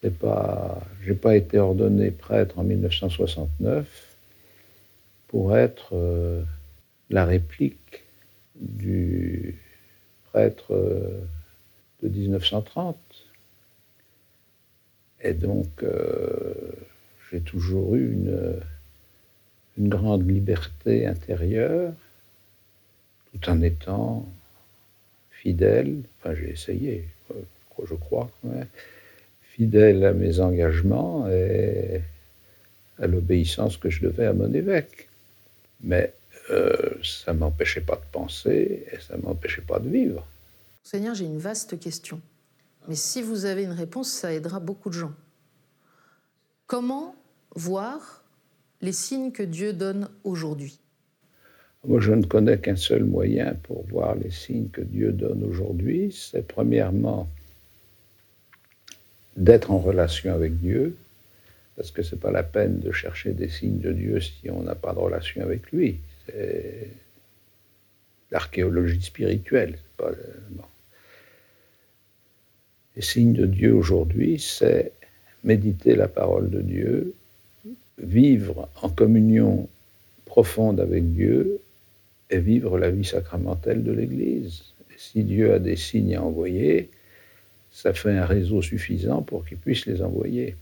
C'est pas, pas été ordonné prêtre en 1969 pour être euh, la réplique du prêtre euh, de 1930. Et donc, euh, j'ai toujours eu une, une grande liberté intérieure, tout en étant fidèle, enfin j'ai essayé, je crois, fidèle à mes engagements et à l'obéissance que je devais à mon évêque. Mais euh, ça ne m'empêchait pas de penser et ça ne m'empêchait pas de vivre. Seigneur, j'ai une vaste question. Mais si vous avez une réponse, ça aidera beaucoup de gens. Comment voir les signes que Dieu donne aujourd'hui? Moi, je ne connais qu'un seul moyen pour voir les signes que Dieu donne aujourd'hui. C'est premièrement d'être en relation avec Dieu, parce que ce n'est pas la peine de chercher des signes de Dieu si on n'a pas de relation avec lui. C'est l'archéologie spirituelle. Les signes de Dieu aujourd'hui, c'est méditer la parole de Dieu, vivre en communion profonde avec Dieu et vivre la vie sacramentelle de l'Église. si Dieu a des signes à envoyer, ça fait un réseau suffisant pour qu'il puisse les envoyer.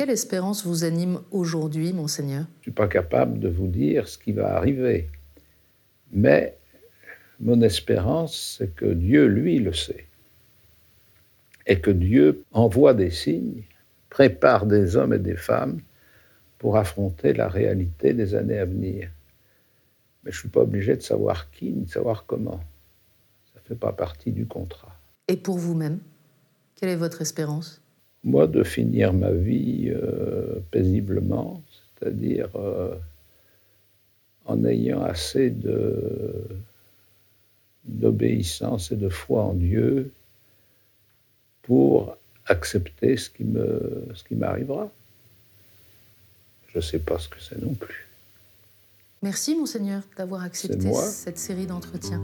Quelle espérance vous anime aujourd'hui, monseigneur? Je ne suis pas capable de vous dire ce qui va arriver. Mais mon espérance, c'est que Dieu, lui, le sait. Et que Dieu envoie des signes, prépare des hommes et des femmes pour affronter la réalité des années à venir. Mais je ne suis pas obligé de savoir qui, ni de savoir comment. Ça ne fait pas partie du contrat. Et pour vous-même, quelle est votre espérance? Moi, de finir ma vie euh, paisiblement, c'est-à-dire euh, en ayant assez d'obéissance et de foi en Dieu pour accepter ce qui m'arrivera. Je ne sais pas ce que c'est non plus. Merci, monseigneur, d'avoir accepté cette série d'entretiens.